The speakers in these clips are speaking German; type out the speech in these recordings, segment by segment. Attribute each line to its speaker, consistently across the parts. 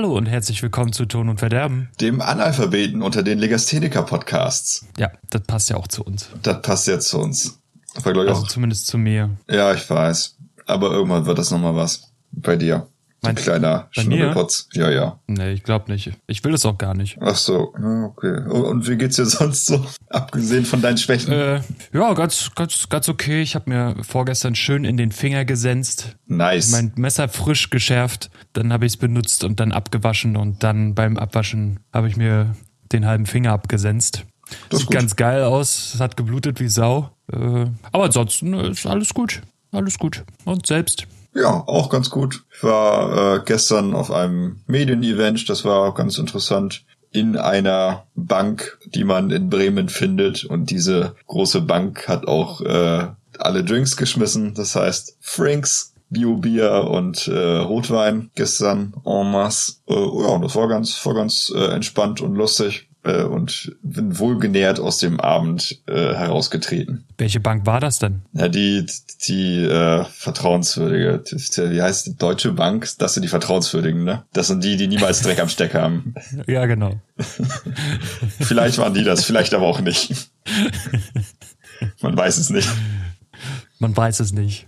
Speaker 1: Hallo und herzlich willkommen zu Ton und Verderben.
Speaker 2: Dem Analphabeten unter den Legastheniker-Podcasts.
Speaker 1: Ja, das passt ja auch zu uns.
Speaker 2: Das passt ja zu uns.
Speaker 1: Aber, also auch, zumindest zu mir.
Speaker 2: Ja, ich weiß. Aber irgendwann wird das nochmal was. Bei dir. Mein kleiner Schnurreputz. Ja, ja.
Speaker 1: Nee, ich glaube nicht. Ich will es auch gar nicht.
Speaker 2: Ach so, okay. Und wie geht's dir sonst so? Abgesehen von deinen Schwächen?
Speaker 1: Äh, ja, ganz, ganz, ganz okay. Ich habe mir vorgestern schön in den Finger gesenzt.
Speaker 2: Nice.
Speaker 1: Mein Messer frisch geschärft. Dann habe ich es benutzt und dann abgewaschen. Und dann beim Abwaschen habe ich mir den halben Finger abgesenzt. Das Sieht gut. ganz geil aus. Es hat geblutet wie Sau. Äh, aber ansonsten ist alles gut. Alles gut. Und selbst?
Speaker 2: Ja, auch ganz gut. Ich war äh, gestern auf einem Medienevent, das war ganz interessant, in einer Bank, die man in Bremen findet. Und diese große Bank hat auch äh, alle Drinks geschmissen. Das heißt, Franks, Bio-Bier und äh, Rotwein gestern en masse. Äh, ja, das war ganz, war ganz äh, entspannt und lustig äh, und bin wohlgenährt aus dem Abend äh, herausgetreten.
Speaker 1: Welche Bank war das denn?
Speaker 2: Ja, die, die äh, vertrauenswürdige, wie heißt die Deutsche Bank? Das sind die vertrauenswürdigen, ne? Das sind die, die niemals Dreck am Steck haben.
Speaker 1: Ja, genau.
Speaker 2: vielleicht waren die das, vielleicht aber auch nicht. Man weiß es nicht.
Speaker 1: Man weiß es nicht.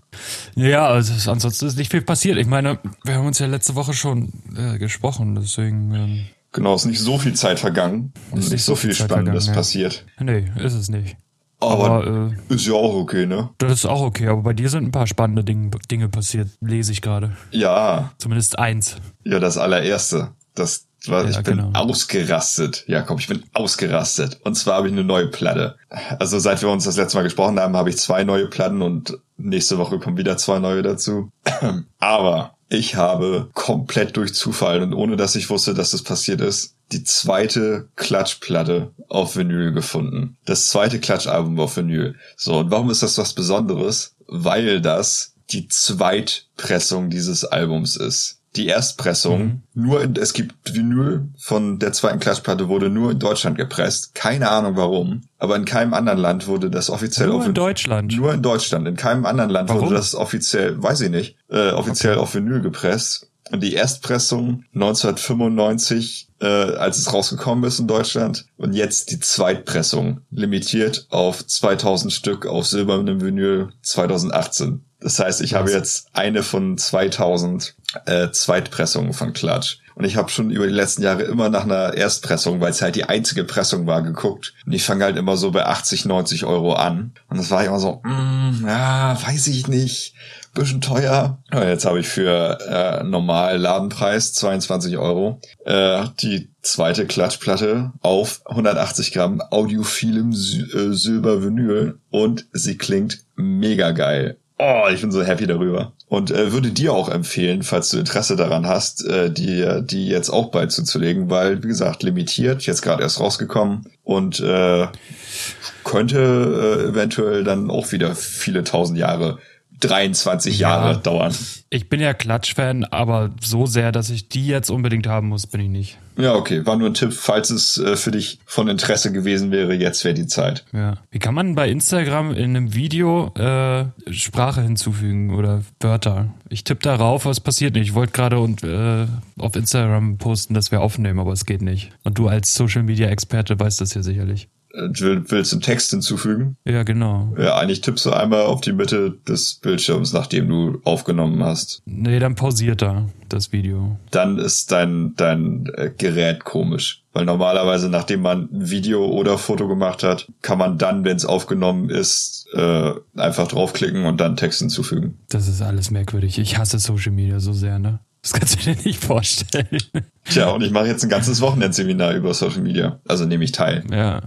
Speaker 1: Ja, also ansonsten ist nicht viel passiert. Ich meine, wir haben uns ja letzte Woche schon äh, gesprochen, deswegen. Ähm
Speaker 2: Genau, ist nicht so viel Zeit vergangen und ist nicht so viel Zeit Spannendes ja. passiert.
Speaker 1: Nee, ist es nicht.
Speaker 2: Aber, aber äh, ist ja auch okay, ne?
Speaker 1: Das ist auch okay, aber bei dir sind ein paar spannende Dinge, Dinge passiert, lese ich gerade.
Speaker 2: Ja.
Speaker 1: Zumindest eins.
Speaker 2: Ja, das allererste. Das war, ja, ich bin genau. ausgerastet. Ja, komm, ich bin ausgerastet. Und zwar habe ich eine neue Platte. Also seit wir uns das letzte Mal gesprochen haben, habe ich zwei neue Platten und nächste Woche kommen wieder zwei neue dazu. aber ich habe komplett durch Zufall und ohne dass ich wusste, dass das passiert ist, die zweite Klatschplatte auf Vinyl gefunden. Das zweite Klatschalbum auf Vinyl. So, und warum ist das was Besonderes? Weil das die Zweitpressung dieses Albums ist die Erstpressung mhm. nur in, es gibt Vinyl von der zweiten Klatschplatte wurde nur in Deutschland gepresst. Keine Ahnung warum. Aber in keinem anderen Land wurde das offiziell
Speaker 1: nur auf, in Deutschland.
Speaker 2: Nur in Deutschland. In keinem anderen Land warum? wurde das offiziell, weiß ich nicht, äh, offiziell okay. auf Vinyl gepresst. Und die Erstpressung 1995, äh, als es rausgekommen ist in Deutschland. Und jetzt die Zweitpressung, limitiert auf 2000 Stück auf silbernem Vinyl 2018. Das heißt, ich Was? habe jetzt eine von 2000 äh, Zweitpressungen von Klatsch. Und ich habe schon über die letzten Jahre immer nach einer Erstpressung, weil es halt die einzige Pressung war, geguckt. Und ich fange halt immer so bei 80, 90 Euro an. Und das war immer so, mm, ja, weiß ich nicht, bisschen teuer. Aber jetzt habe ich für äh, normal Ladenpreis 22 Euro äh, die zweite Klatschplatte auf 180 Gramm audiophilem äh, Silber-Vinyl und sie klingt mega geil. Oh, ich bin so happy darüber. Und äh, würde dir auch empfehlen, falls du Interesse daran hast, äh, die, die jetzt auch bald zuzulegen, weil, wie gesagt, limitiert, jetzt gerade erst rausgekommen und äh, könnte äh, eventuell dann auch wieder viele tausend Jahre 23 Jahre ja, dauern.
Speaker 1: Ich bin ja Klatsch-Fan, aber so sehr, dass ich die jetzt unbedingt haben muss, bin ich nicht.
Speaker 2: Ja, okay. War nur ein Tipp, falls es äh, für dich von Interesse gewesen wäre, jetzt wäre die Zeit.
Speaker 1: Ja. Wie kann man bei Instagram in einem Video äh, Sprache hinzufügen oder Wörter? Ich tippe darauf, was passiert nicht. Ich wollte gerade und äh, auf Instagram posten, dass wir aufnehmen, aber es geht nicht. Und du als Social Media Experte weißt das ja sicherlich.
Speaker 2: Äh, willst du einen Text hinzufügen?
Speaker 1: Ja, genau.
Speaker 2: Ja, eigentlich tippst du einmal auf die Mitte des Bildschirms, nachdem du aufgenommen hast.
Speaker 1: Nee, dann pausiert er das Video.
Speaker 2: Dann ist dein, dein äh, Gerät komisch. Weil normalerweise, nachdem man ein Video oder Foto gemacht hat, kann man dann, wenn es aufgenommen ist, äh, einfach draufklicken und dann Text hinzufügen.
Speaker 1: Das ist alles merkwürdig. Ich hasse Social Media so sehr, ne? Das kannst du dir nicht vorstellen.
Speaker 2: Tja, und ich mache jetzt ein ganzes Wochenendseminar über Social Media. Also nehme ich teil.
Speaker 1: Ja,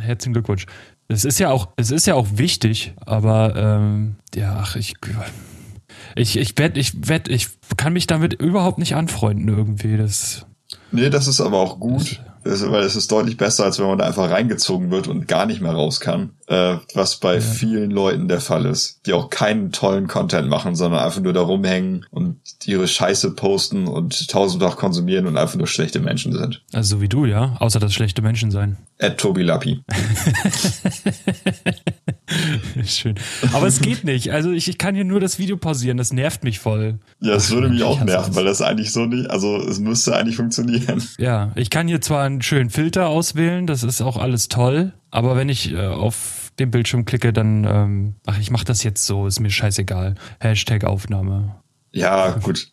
Speaker 1: herzlichen Glückwunsch. Es ist ja auch, es ist ja auch wichtig, aber ähm, ja, ach, ich, ich, ich werde, ich werde, ich kann mich damit überhaupt nicht anfreunden irgendwie. Das.
Speaker 2: Nee, das ist aber auch gut. Das, weil es ist deutlich besser, als wenn man da einfach reingezogen wird und gar nicht mehr raus kann. Äh, was bei ja. vielen Leuten der Fall ist, die auch keinen tollen Content machen, sondern einfach nur da rumhängen und ihre Scheiße posten und tausendfach konsumieren und einfach nur schlechte Menschen sind.
Speaker 1: Also so wie du, ja? Außer das schlechte Menschen sein.
Speaker 2: Ed Tobi Lappi.
Speaker 1: Schön. Aber es geht nicht. Also ich, ich kann hier nur das Video pausieren. Das nervt mich voll.
Speaker 2: Ja, es würde mich auch nerven, weil das eigentlich so nicht, also es müsste eigentlich funktionieren.
Speaker 1: Ja, ich kann hier zwar einen schönen Filter auswählen, das ist auch alles toll, aber wenn ich äh, auf den Bildschirm klicke, dann, ähm, ach, ich mach das jetzt so, ist mir scheißegal. Hashtag Aufnahme.
Speaker 2: Ja, gut.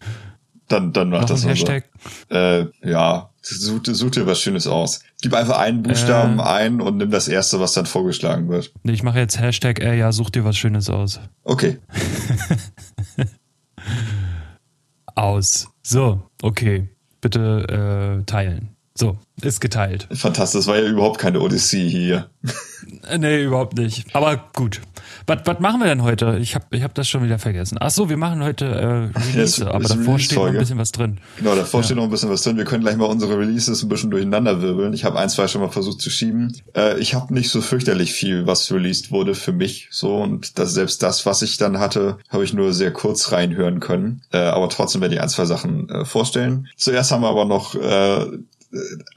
Speaker 2: Dann, dann mach das mal so.
Speaker 1: Hashtag.
Speaker 2: Äh, ja, such, dir- such dir was Schönes aus. Gib einfach einen Buchstaben
Speaker 1: Äh.
Speaker 2: ein und nimm das erste, was dann vorgeschlagen wird.
Speaker 1: Nee, ich mache jetzt Hashtag, äh, ja, such dir was Schönes aus.
Speaker 2: Okay.
Speaker 1: Aus. So, okay. Bitte äh, teilen. So, ist geteilt.
Speaker 2: Fantastisch. Das war ja überhaupt keine Odyssee hier.
Speaker 1: Äh, Nee, überhaupt nicht. Aber gut. Was was machen wir denn heute? Ich habe ich hab das schon wieder vergessen. Ach so, wir machen heute äh, Release,
Speaker 2: Jetzt
Speaker 1: aber davor steht noch ein bisschen was drin.
Speaker 2: Genau, davor steht noch ein bisschen was drin. Wir können gleich mal unsere Releases ein bisschen durcheinander wirbeln. Ich habe ein, zwei schon mal versucht zu schieben. Äh, ich habe nicht so fürchterlich viel, was released wurde für mich. So und das, selbst das, was ich dann hatte, habe ich nur sehr kurz reinhören können. Äh, aber trotzdem werde ich ein, zwei Sachen äh, vorstellen. Zuerst haben wir aber noch äh,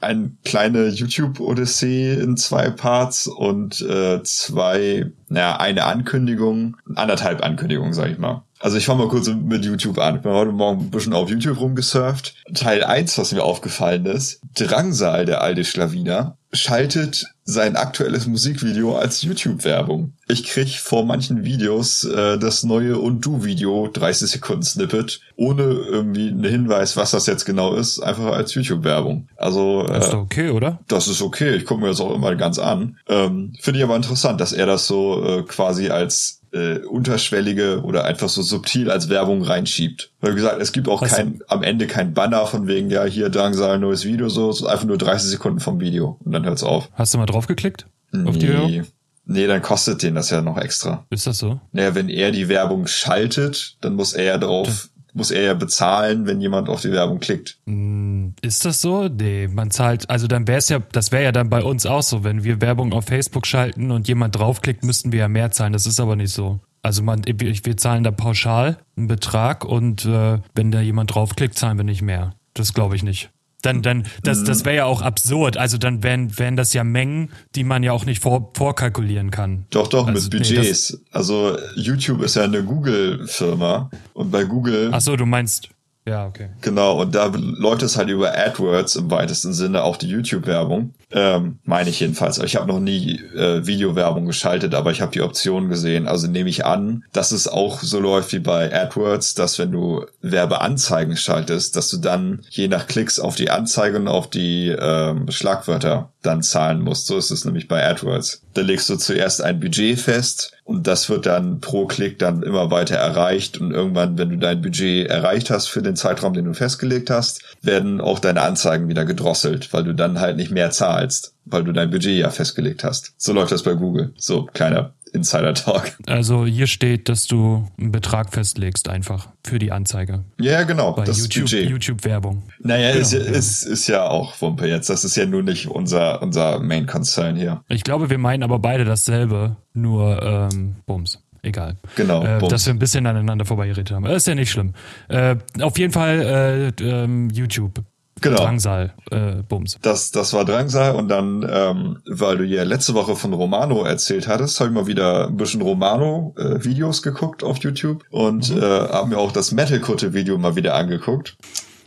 Speaker 2: eine kleine YouTube-Odyssee in zwei Parts und äh, zwei, naja, eine Ankündigung, anderthalb Ankündigungen, sag ich mal. Also ich fange mal kurz mit YouTube an. Ich bin heute Morgen ein bisschen auf YouTube rumgesurft. Teil 1, was mir aufgefallen ist, Drangsal, der alte Schlawiner, schaltet sein aktuelles Musikvideo als YouTube-Werbung. Ich krieg vor manchen Videos äh, das neue Und Du-Video, 30 Sekunden Snippet, ohne irgendwie einen Hinweis, was das jetzt genau ist, einfach als YouTube-Werbung. Also
Speaker 1: Das ist
Speaker 2: äh,
Speaker 1: doch okay, oder?
Speaker 2: das ist okay. Ich gucke mir das auch immer ganz an. Ähm, Finde ich aber interessant, dass er das so äh, quasi als äh, unterschwellige oder einfach so subtil als Werbung reinschiebt. Weil wie gesagt, es gibt auch kein, am Ende kein Banner von wegen, ja, hier Drangsal, neues Video, so, es ist einfach nur 30 Sekunden vom Video und dann hört's auf.
Speaker 1: Hast du mal draufgeklickt? Auf die Werbung?
Speaker 2: Nee. Nee, dann kostet den das ja noch extra.
Speaker 1: Ist das so?
Speaker 2: Naja, wenn er die Werbung schaltet, dann muss er ja drauf, muss er ja bezahlen, wenn jemand auf die Werbung klickt.
Speaker 1: Hm, Ist das so? Nee, man zahlt, also dann wäre es ja, das wäre ja dann bei uns auch so, wenn wir Werbung auf Facebook schalten und jemand draufklickt, müssten wir ja mehr zahlen. Das ist aber nicht so. Also man, wir zahlen da pauschal einen Betrag und äh, wenn da jemand draufklickt, zahlen wir nicht mehr. Das glaube ich nicht. Dann, dann, das, das wäre ja auch absurd. Also dann wären, wären das ja Mengen, die man ja auch nicht vor, vorkalkulieren kann.
Speaker 2: Doch, doch,
Speaker 1: Also,
Speaker 2: mit
Speaker 1: nee,
Speaker 2: Budgets. also YouTube ist ja eine Google-Firma und bei Google,
Speaker 1: Ach so, du meinst, ja, okay.
Speaker 2: genau, und da läuft es halt über AdWords im weitesten Sinne auch die YouTube-Werbung. Ähm, meine ich jedenfalls. Ich habe noch nie äh, Videowerbung geschaltet, aber ich habe die Option gesehen. Also nehme ich an, dass es auch so läuft wie bei AdWords, dass wenn du Werbeanzeigen schaltest, dass du dann je nach Klicks auf die Anzeige und auf die ähm, Schlagwörter dann zahlen musst. So ist es nämlich bei AdWords. Da legst du zuerst ein Budget fest und das wird dann pro Klick dann immer weiter erreicht und irgendwann, wenn du dein Budget erreicht hast für den Zeitraum, den du festgelegt hast, werden auch deine Anzeigen wieder gedrosselt, weil du dann halt nicht mehr zahlst, weil du dein Budget ja festgelegt hast. So läuft das bei Google. So, kleiner Insider-Talk.
Speaker 1: Also hier steht, dass du einen Betrag festlegst einfach für die Anzeige.
Speaker 2: Ja, genau,
Speaker 1: Bei
Speaker 2: das
Speaker 1: YouTube,
Speaker 2: Budget.
Speaker 1: YouTube-Werbung.
Speaker 2: Naja, ist, ja,
Speaker 1: Genau,
Speaker 2: ist, ist ja auch Wumpe jetzt. Das ist ja nur nicht unser, unser Main Concern hier.
Speaker 1: Ich glaube, wir meinen aber beide dasselbe, nur ähm, Bums. Egal.
Speaker 2: Genau,
Speaker 1: Äh, dass wir ein bisschen aneinander vorbeigeredet haben. Ist ja nicht schlimm. Äh, auf jeden Fall äh, ähm, YouTube.
Speaker 2: Genau.
Speaker 1: Drangsal, äh, Bums.
Speaker 2: Das, das war Drangsal und dann, ähm, weil du ja letzte Woche von Romano erzählt hattest, habe ich mal wieder ein bisschen Romano-Videos geguckt auf YouTube und
Speaker 1: Mhm.
Speaker 2: äh, habe mir auch das Metal-Kutte-Video mal wieder angeguckt,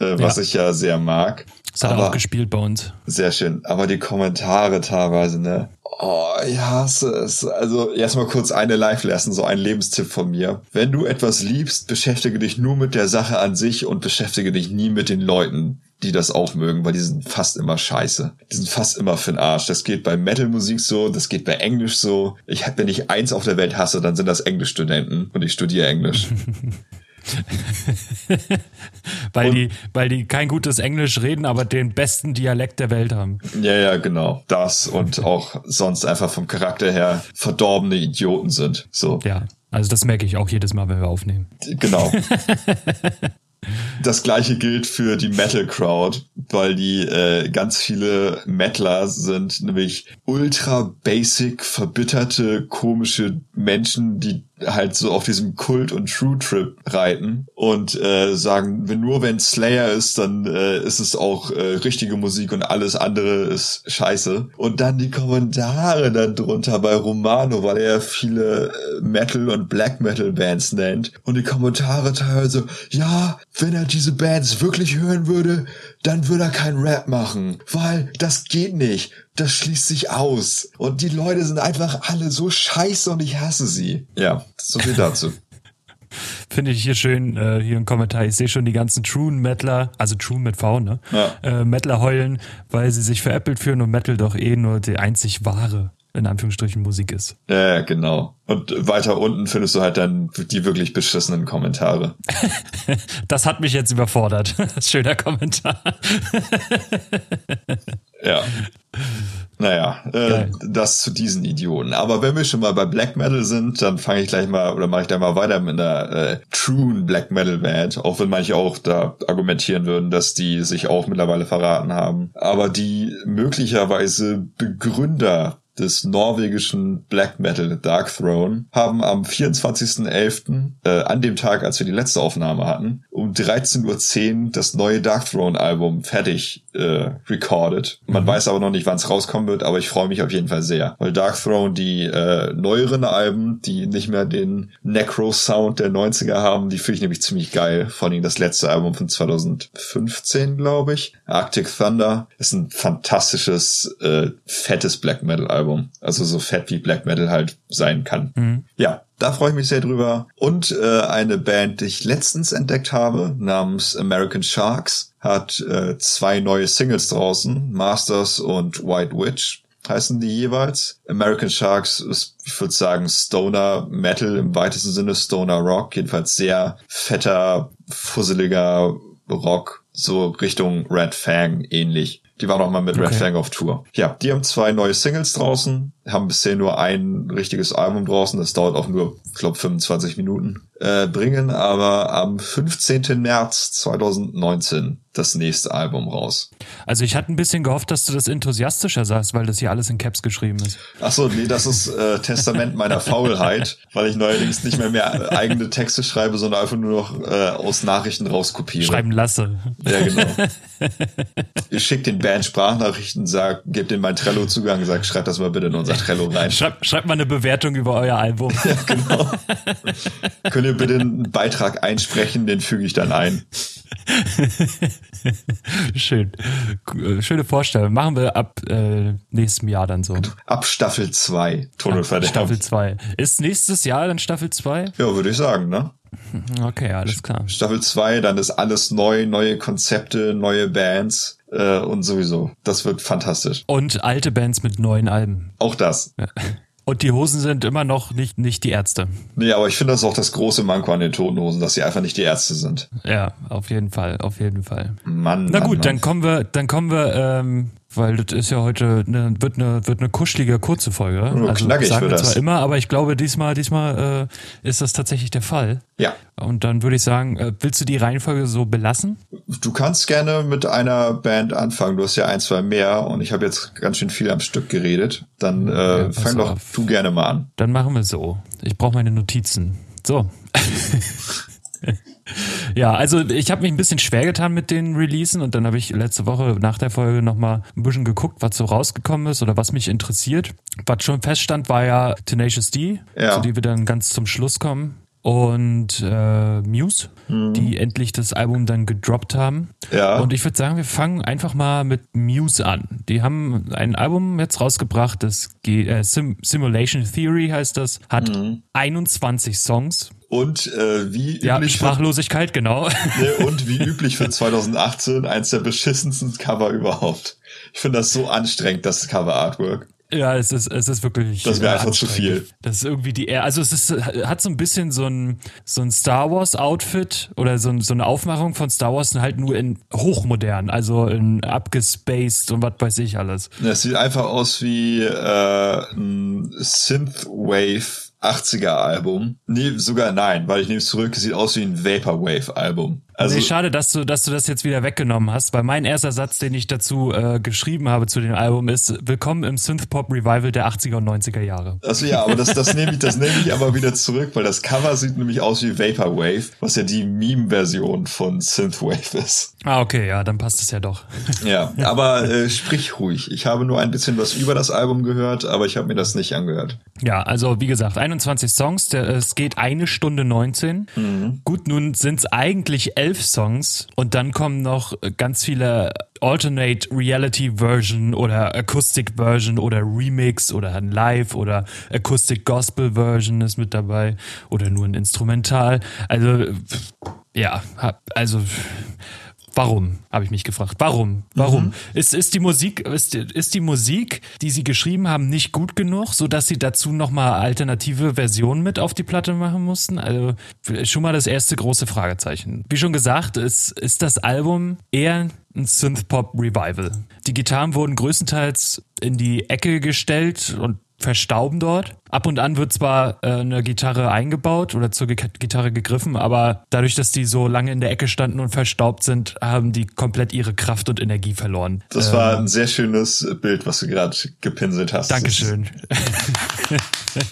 Speaker 2: äh, was
Speaker 1: Ja.
Speaker 2: ich ja sehr mag.
Speaker 1: Das hat er
Speaker 2: Aber-
Speaker 1: auch gespielt bei uns.
Speaker 2: Sehr schön. Aber die Kommentare teilweise, ne? Oh, ich hasse es. Also erstmal kurz eine Live-Lesson, so ein Lebenstipp von mir. Wenn du etwas liebst, beschäftige dich nur mit der Sache an sich und beschäftige dich nie mit den Leuten, die das auch mögen, weil die sind fast immer scheiße. Die sind fast immer für'n Arsch. Das geht bei Metal-Musik so, das geht bei Englisch so. Ich, wenn ich eins auf der Welt hasse, dann sind das Englischstudenten und ich studiere Englisch.
Speaker 1: Weil
Speaker 2: Und-
Speaker 1: die, weil die kein gutes Englisch reden, aber den besten Dialekt der Welt haben.
Speaker 2: ja, ja, genau. Das und auch sonst einfach vom Charakter her verdorbene Idioten sind. So.
Speaker 1: Ja. Also das merke ich auch jedes Mal, wenn wir aufnehmen.
Speaker 2: Genau. Das gleiche gilt für die Metal Crowd, weil die äh, ganz viele Metaler sind nämlich ultra basic, verbitterte, komische Menschen, die halt so auf diesem Kult- und True-Trip reiten und äh, sagen, wenn nur wenn Slayer ist, dann äh, ist es auch äh, richtige Musik und alles andere ist scheiße. Und dann die Kommentare dann drunter bei Romano, weil er viele äh, Metal- und Black Metal-Bands nennt. Und die Kommentare teilweise, ja, wenn er diese Bands wirklich hören würde, dann würde er kein Rap machen, weil das geht nicht. Das schließt sich aus. Und die Leute sind einfach alle so scheiße und ich hasse sie. Ja, so viel dazu.
Speaker 1: Finde ich hier schön, äh, hier im Kommentar. Ich sehe schon die ganzen True Metaler, also True mit V, ne? Ja. Äh, Metaler heulen, weil sie sich veräppelt fühlen und Metal doch eh nur die einzig wahre in Anführungsstrichen Musik ist.
Speaker 2: Ja, genau. Und weiter unten findest du halt dann die wirklich beschissenen Kommentare.
Speaker 1: das hat mich jetzt überfordert. Schöner Kommentar.
Speaker 2: ja. Naja, äh, das zu diesen Idioten. Aber wenn wir schon mal bei Black Metal sind, dann fange ich gleich mal oder mache ich da mal weiter mit einer äh, true Black Metal Band, auch wenn manche auch da argumentieren würden, dass die sich auch mittlerweile verraten haben. Aber die möglicherweise Begründer des norwegischen Black Metal Dark Throne haben am 24.11., äh, an dem Tag, als wir die letzte Aufnahme hatten, um 13.10 Uhr das neue Dark Throne Album fertig äh, recorded. Man mhm. weiß aber noch nicht, wann es rauskommen wird, aber ich freue mich auf jeden Fall sehr. Weil Dark Throne, die äh, neueren Alben, die nicht mehr den Necro-Sound der 90er haben, die finde ich nämlich ziemlich geil. Vor allem das letzte Album von 2015, glaube ich. Arctic Thunder ist ein fantastisches, äh, fettes Black Metal Album. Also so fett wie Black Metal halt sein kann. Mhm. Ja, da freue ich mich sehr drüber. Und äh, eine Band, die ich letztens entdeckt habe, namens American Sharks, hat äh, zwei neue Singles draußen, Masters und White Witch heißen die jeweils. American Sharks ist, ich würde sagen, Stoner Metal im weitesten Sinne, Stoner Rock, jedenfalls sehr fetter, fusseliger Rock, so Richtung Red Fang ähnlich. Die waren auch mal mit okay. Red Fang auf Tour. Ja, die haben zwei neue Singles draußen, haben bisher nur ein richtiges Album draußen. Das dauert auch nur, ich glaube, 25 Minuten. Äh, bringen aber am 15. März 2019 das nächste Album raus.
Speaker 1: Also ich hatte ein bisschen gehofft, dass du das enthusiastischer sagst, weil das hier alles in Caps geschrieben ist.
Speaker 2: Ach so, nee, das ist äh, Testament meiner Faulheit, weil ich neuerdings nicht mehr mehr eigene Texte schreibe, sondern einfach nur noch äh, aus Nachrichten rauskopiere.
Speaker 1: Schreiben lasse.
Speaker 2: Ja, genau. ich schicke den Band Sprachnachrichten, sag, gib den mein Trello-Zugang, sag, schreib das mal bitte in unser Trello rein.
Speaker 1: Schreib, schreib mal eine Bewertung über euer Album. ja, genau.
Speaker 2: Könnt ihr bitte einen Beitrag einsprechen, den füge ich dann ein.
Speaker 1: Schön. Äh, schöne Vorstellung. Machen wir ab äh, nächstem Jahr dann so.
Speaker 2: Ab Staffel 2,
Speaker 1: Tunnelverderben. Staffel 2. Ist nächstes Jahr dann Staffel 2?
Speaker 2: Ja, würde ich sagen, ne?
Speaker 1: Okay, alles klar.
Speaker 2: Staffel 2, dann ist alles neu, neue Konzepte, neue Bands äh, und sowieso. Das wird fantastisch.
Speaker 1: Und alte Bands mit neuen Alben.
Speaker 2: Auch das. Ja.
Speaker 1: Und die Hosen sind immer noch nicht, nicht die Ärzte.
Speaker 2: Nee, aber ich finde das auch das große Manko an den Toten Hosen, dass sie einfach nicht die Ärzte sind.
Speaker 1: Ja, auf jeden Fall, auf jeden Fall.
Speaker 2: Mann.
Speaker 1: Na gut,
Speaker 2: Mann.
Speaker 1: dann kommen wir, dann kommen wir ähm, weil das ist ja heute eine, wird eine wird eine kuschelige kurze Folge.
Speaker 2: Oh, also knackig
Speaker 1: sagen
Speaker 2: wir
Speaker 1: zwar immer, aber ich glaube diesmal diesmal äh, ist das tatsächlich der Fall.
Speaker 2: Ja.
Speaker 1: Und dann würde ich sagen, äh, willst du die Reihenfolge so belassen?
Speaker 2: Du kannst gerne mit einer Band anfangen. Du hast ja ein, zwei mehr und ich habe jetzt ganz schön viel am Stück geredet. Dann äh, ja, fang doch auf. du gerne mal an.
Speaker 1: Dann machen wir so. Ich brauche meine Notizen. So. Ja, also ich habe mich ein bisschen schwer getan mit den Releasen und dann habe ich letzte Woche nach der Folge nochmal ein bisschen geguckt, was so rausgekommen ist oder was mich interessiert. Was schon feststand, war ja Tenacious D, ja. zu die wir dann ganz zum Schluss kommen und äh, Muse, mhm. die endlich das Album dann gedroppt haben.
Speaker 2: Ja.
Speaker 1: Und ich würde sagen, wir fangen einfach mal mit Muse an. Die haben ein Album jetzt rausgebracht, das äh, Sim Simulation Theory heißt das, hat mhm. 21 Songs.
Speaker 2: Und äh, wie
Speaker 1: ja, üblich Sprachlosigkeit,
Speaker 2: für,
Speaker 1: genau.
Speaker 2: Ne, und wie üblich für 2018 eins der beschissensten Cover überhaupt. Ich finde das so anstrengend, das Cover Artwork.
Speaker 1: Ja, es ist, es ist wirklich.
Speaker 2: Das wäre einfach zu viel.
Speaker 1: Das ist irgendwie die, also es ist, hat so ein bisschen so ein, so ein Star Wars Outfit oder so, so eine Aufmachung von Star Wars halt nur in hochmodern, also in abgespaced und was weiß ich alles.
Speaker 2: Es sieht einfach aus wie äh, ein Synthwave 80er Album. Nee, sogar nein, weil ich nehme es zurück, es sieht aus wie ein Vaporwave Album.
Speaker 1: Also, nee, schade, dass du, dass du das jetzt wieder weggenommen hast, weil mein erster Satz, den ich dazu äh, geschrieben habe zu dem Album, ist Willkommen im Synthpop-Revival der 80er und 90er Jahre.
Speaker 2: Also ja, aber das, das nehme ich, das nehme ich aber wieder zurück, weil das Cover sieht nämlich aus wie Vaporwave, was ja die Meme-Version von Synthwave ist.
Speaker 1: Ah, okay, ja, dann passt es ja doch.
Speaker 2: Ja, aber äh, sprich ruhig. Ich habe nur ein bisschen was über das Album gehört, aber ich habe mir das nicht angehört.
Speaker 1: Ja, also wie gesagt, 21 Songs, der, es geht eine Stunde 19. Mhm. Gut, nun sind es eigentlich elf Songs und dann kommen noch ganz viele Alternate Reality Version oder Acoustic Version oder Remix oder ein Live oder Acoustic Gospel Version ist mit dabei oder nur ein Instrumental. Also ja, also Warum, habe ich mich gefragt. Warum? Warum? Mhm. Ist, ist die Musik, ist, ist die Musik, die sie geschrieben haben, nicht gut genug, so dass sie dazu nochmal alternative Versionen mit auf die Platte machen mussten? Also schon mal das erste große Fragezeichen. Wie schon gesagt, ist, ist das Album eher ein Synthpop-Revival. Die Gitarren wurden größtenteils in die Ecke gestellt und verstauben dort. Ab und an wird zwar äh, eine Gitarre eingebaut oder zur Gitarre gegriffen, aber dadurch, dass die so lange in der Ecke standen und verstaubt sind, haben die komplett ihre Kraft und Energie verloren.
Speaker 2: Das ähm, war ein sehr schönes Bild, was du gerade gepinselt hast.
Speaker 1: Dankeschön.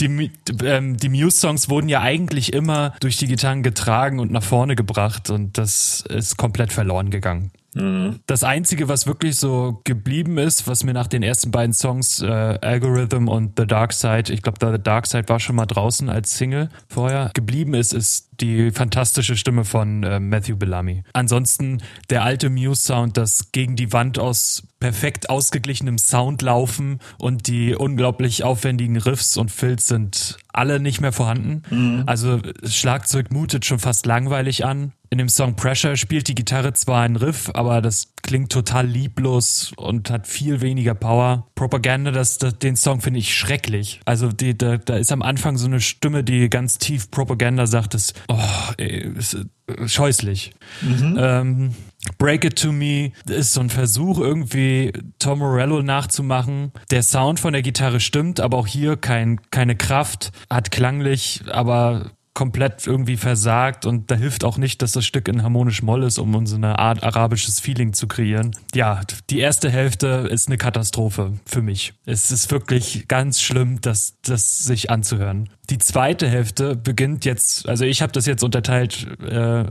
Speaker 1: die, ähm, die Muse-Songs wurden ja eigentlich immer durch die Gitarren getragen und nach vorne gebracht und das ist komplett verloren gegangen. Mhm. Das Einzige, was wirklich so geblieben ist, was mir nach den ersten beiden Songs, äh, Algorithm und The Dark Side, ich glaube, The Dark Side war schon mal draußen als Single vorher, geblieben ist, ist die fantastische Stimme von äh, Matthew Bellamy. Ansonsten der alte Muse-Sound, das gegen die Wand aus perfekt ausgeglichenem Sound laufen und die unglaublich aufwendigen Riffs und Fills sind alle nicht mehr vorhanden. Mhm. Also Schlagzeug mutet schon fast langweilig an. In dem Song Pressure spielt die Gitarre zwar einen Riff, aber das klingt total lieblos und hat viel weniger Power. Propaganda, das, das den Song finde ich schrecklich. Also die, da, da ist am Anfang so eine Stimme, die ganz tief Propaganda sagt, das oh, ey, ist scheußlich. Mhm. Ähm, Break It To Me ist so ein Versuch, irgendwie Tom Morello nachzumachen. Der Sound von der Gitarre stimmt, aber auch hier kein, keine Kraft, hat klanglich, aber komplett irgendwie versagt und da hilft auch nicht, dass das Stück in harmonisch Moll ist, um uns eine Art arabisches Feeling zu kreieren. Ja, die erste Hälfte ist eine Katastrophe für mich. Es ist wirklich ganz schlimm, das, das sich anzuhören. Die zweite Hälfte beginnt jetzt, also ich habe das jetzt unterteilt, äh,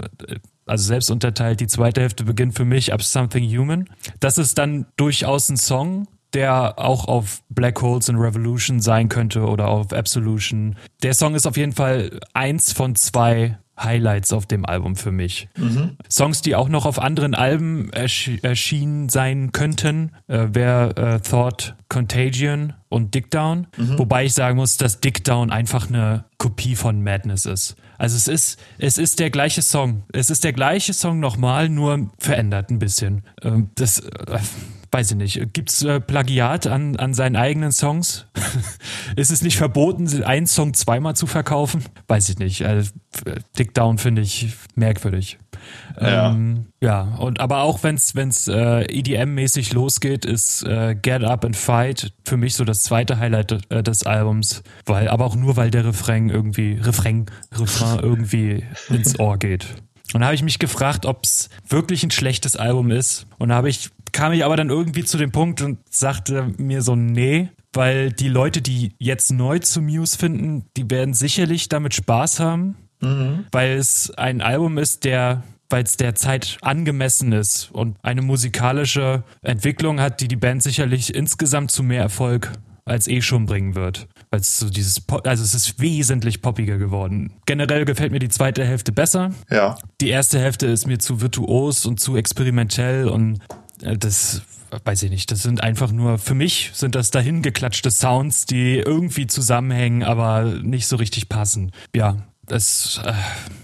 Speaker 1: also selbst unterteilt. Die zweite Hälfte beginnt für mich ab Something Human. Das ist dann durchaus ein Song, der auch auf Black Holes in Revolution sein könnte oder auf Absolution. Der Song ist auf jeden Fall eins von zwei Highlights auf dem Album für mich. Mhm. Songs, die auch noch auf anderen Alben ersch erschienen sein könnten, äh, wäre äh, Thought Contagion und Dick Down. Mhm. Wobei ich sagen muss, dass Dick Down einfach eine Kopie von Madness ist. Also es ist, es ist der gleiche Song. Es ist der gleiche Song nochmal, nur verändert ein bisschen. Ähm, das, äh, weiß ich nicht, gibt's äh, Plagiat an, an seinen eigenen Songs? ist es nicht verboten, einen Song zweimal zu verkaufen? Weiß ich nicht. Also, Dick Down finde ich merkwürdig. Ja. Ähm, ja, und aber auch wenn es wenn's, äh, EDM-mäßig losgeht, ist äh, Get Up and Fight für mich so das zweite Highlight äh, des Albums, weil aber auch nur weil der Refrain irgendwie Refrain Refrain irgendwie ins Ohr geht. Und da habe ich mich gefragt, ob es wirklich ein schlechtes Album ist. Und da habe ich kam ich aber dann irgendwie zu dem Punkt und sagte mir so, nee, weil die Leute, die jetzt neu zu Muse finden, die werden sicherlich damit Spaß haben, mhm. weil es ein Album ist, der weil es der Zeit angemessen ist und eine musikalische Entwicklung hat, die die Band sicherlich insgesamt zu mehr Erfolg als eh schon bringen wird. Weil es so dieses, Pop, also es ist wesentlich poppiger geworden. Generell gefällt mir die zweite Hälfte besser.
Speaker 2: Ja.
Speaker 1: Die erste Hälfte ist mir zu virtuos und zu experimentell und äh, das weiß ich nicht, das sind einfach nur, für mich sind das dahin geklatschte Sounds, die irgendwie zusammenhängen, aber nicht so richtig passen. Ja, das, äh,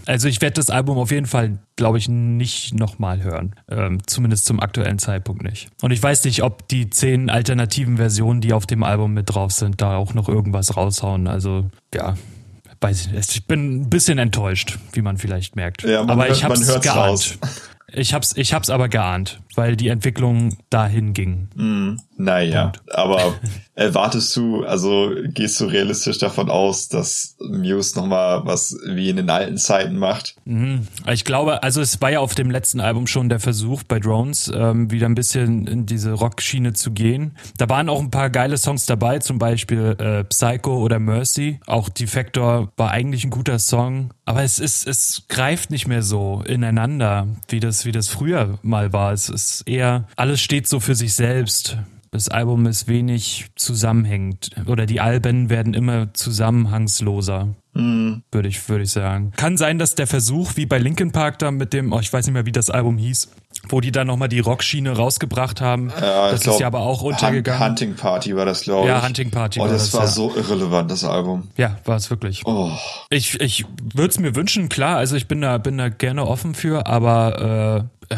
Speaker 1: also ich werde das Album auf jeden Fall, glaube ich, nicht nochmal hören. Ähm, zumindest zum aktuellen Zeitpunkt nicht. Und ich weiß nicht, ob die zehn alternativen Versionen, die auf dem Album mit drauf sind, da auch noch irgendwas raushauen. Also, ja, weiß ich nicht. Ich bin ein bisschen enttäuscht, wie man vielleicht merkt.
Speaker 2: Ja, man
Speaker 1: aber
Speaker 2: hört,
Speaker 1: ich habe es
Speaker 2: geahnt.
Speaker 1: Raus. Ich hab's, ich hab's aber geahnt. Weil die Entwicklung dahin ging.
Speaker 2: Mm, naja, Punkt. aber erwartest du, also gehst du realistisch davon aus, dass Muse nochmal was wie in den alten Zeiten macht?
Speaker 1: Mhm. Ich glaube, also es war ja auf dem letzten Album schon der Versuch bei Drones, ähm, wieder ein bisschen in diese Rockschiene zu gehen. Da waren auch ein paar geile Songs dabei, zum Beispiel äh, Psycho oder Mercy. Auch Defector war eigentlich ein guter Song, aber es ist, es greift nicht mehr so ineinander, wie das, wie das früher mal war. Es ist eher, alles steht so für sich selbst. Das Album ist wenig zusammenhängend oder die Alben werden immer zusammenhangsloser. Mhm. Würde ich, würde ich sagen. Kann sein, dass der Versuch, wie bei Linkin Park da mit dem, oh, ich weiß nicht mehr, wie das Album hieß, wo die dann nochmal die Rockschiene rausgebracht haben.
Speaker 2: Ja,
Speaker 1: das
Speaker 2: glaub,
Speaker 1: ist ja aber auch untergegangen.
Speaker 2: Hunting Party war das, glaube ich.
Speaker 1: Ja, Hunting Party
Speaker 2: oh,
Speaker 1: war
Speaker 2: das.
Speaker 1: das
Speaker 2: war
Speaker 1: ja.
Speaker 2: so irrelevant, das Album.
Speaker 1: Ja, war es wirklich.
Speaker 2: Oh.
Speaker 1: Ich, ich würde es mir wünschen, klar, also ich bin da, bin da gerne offen für, aber äh,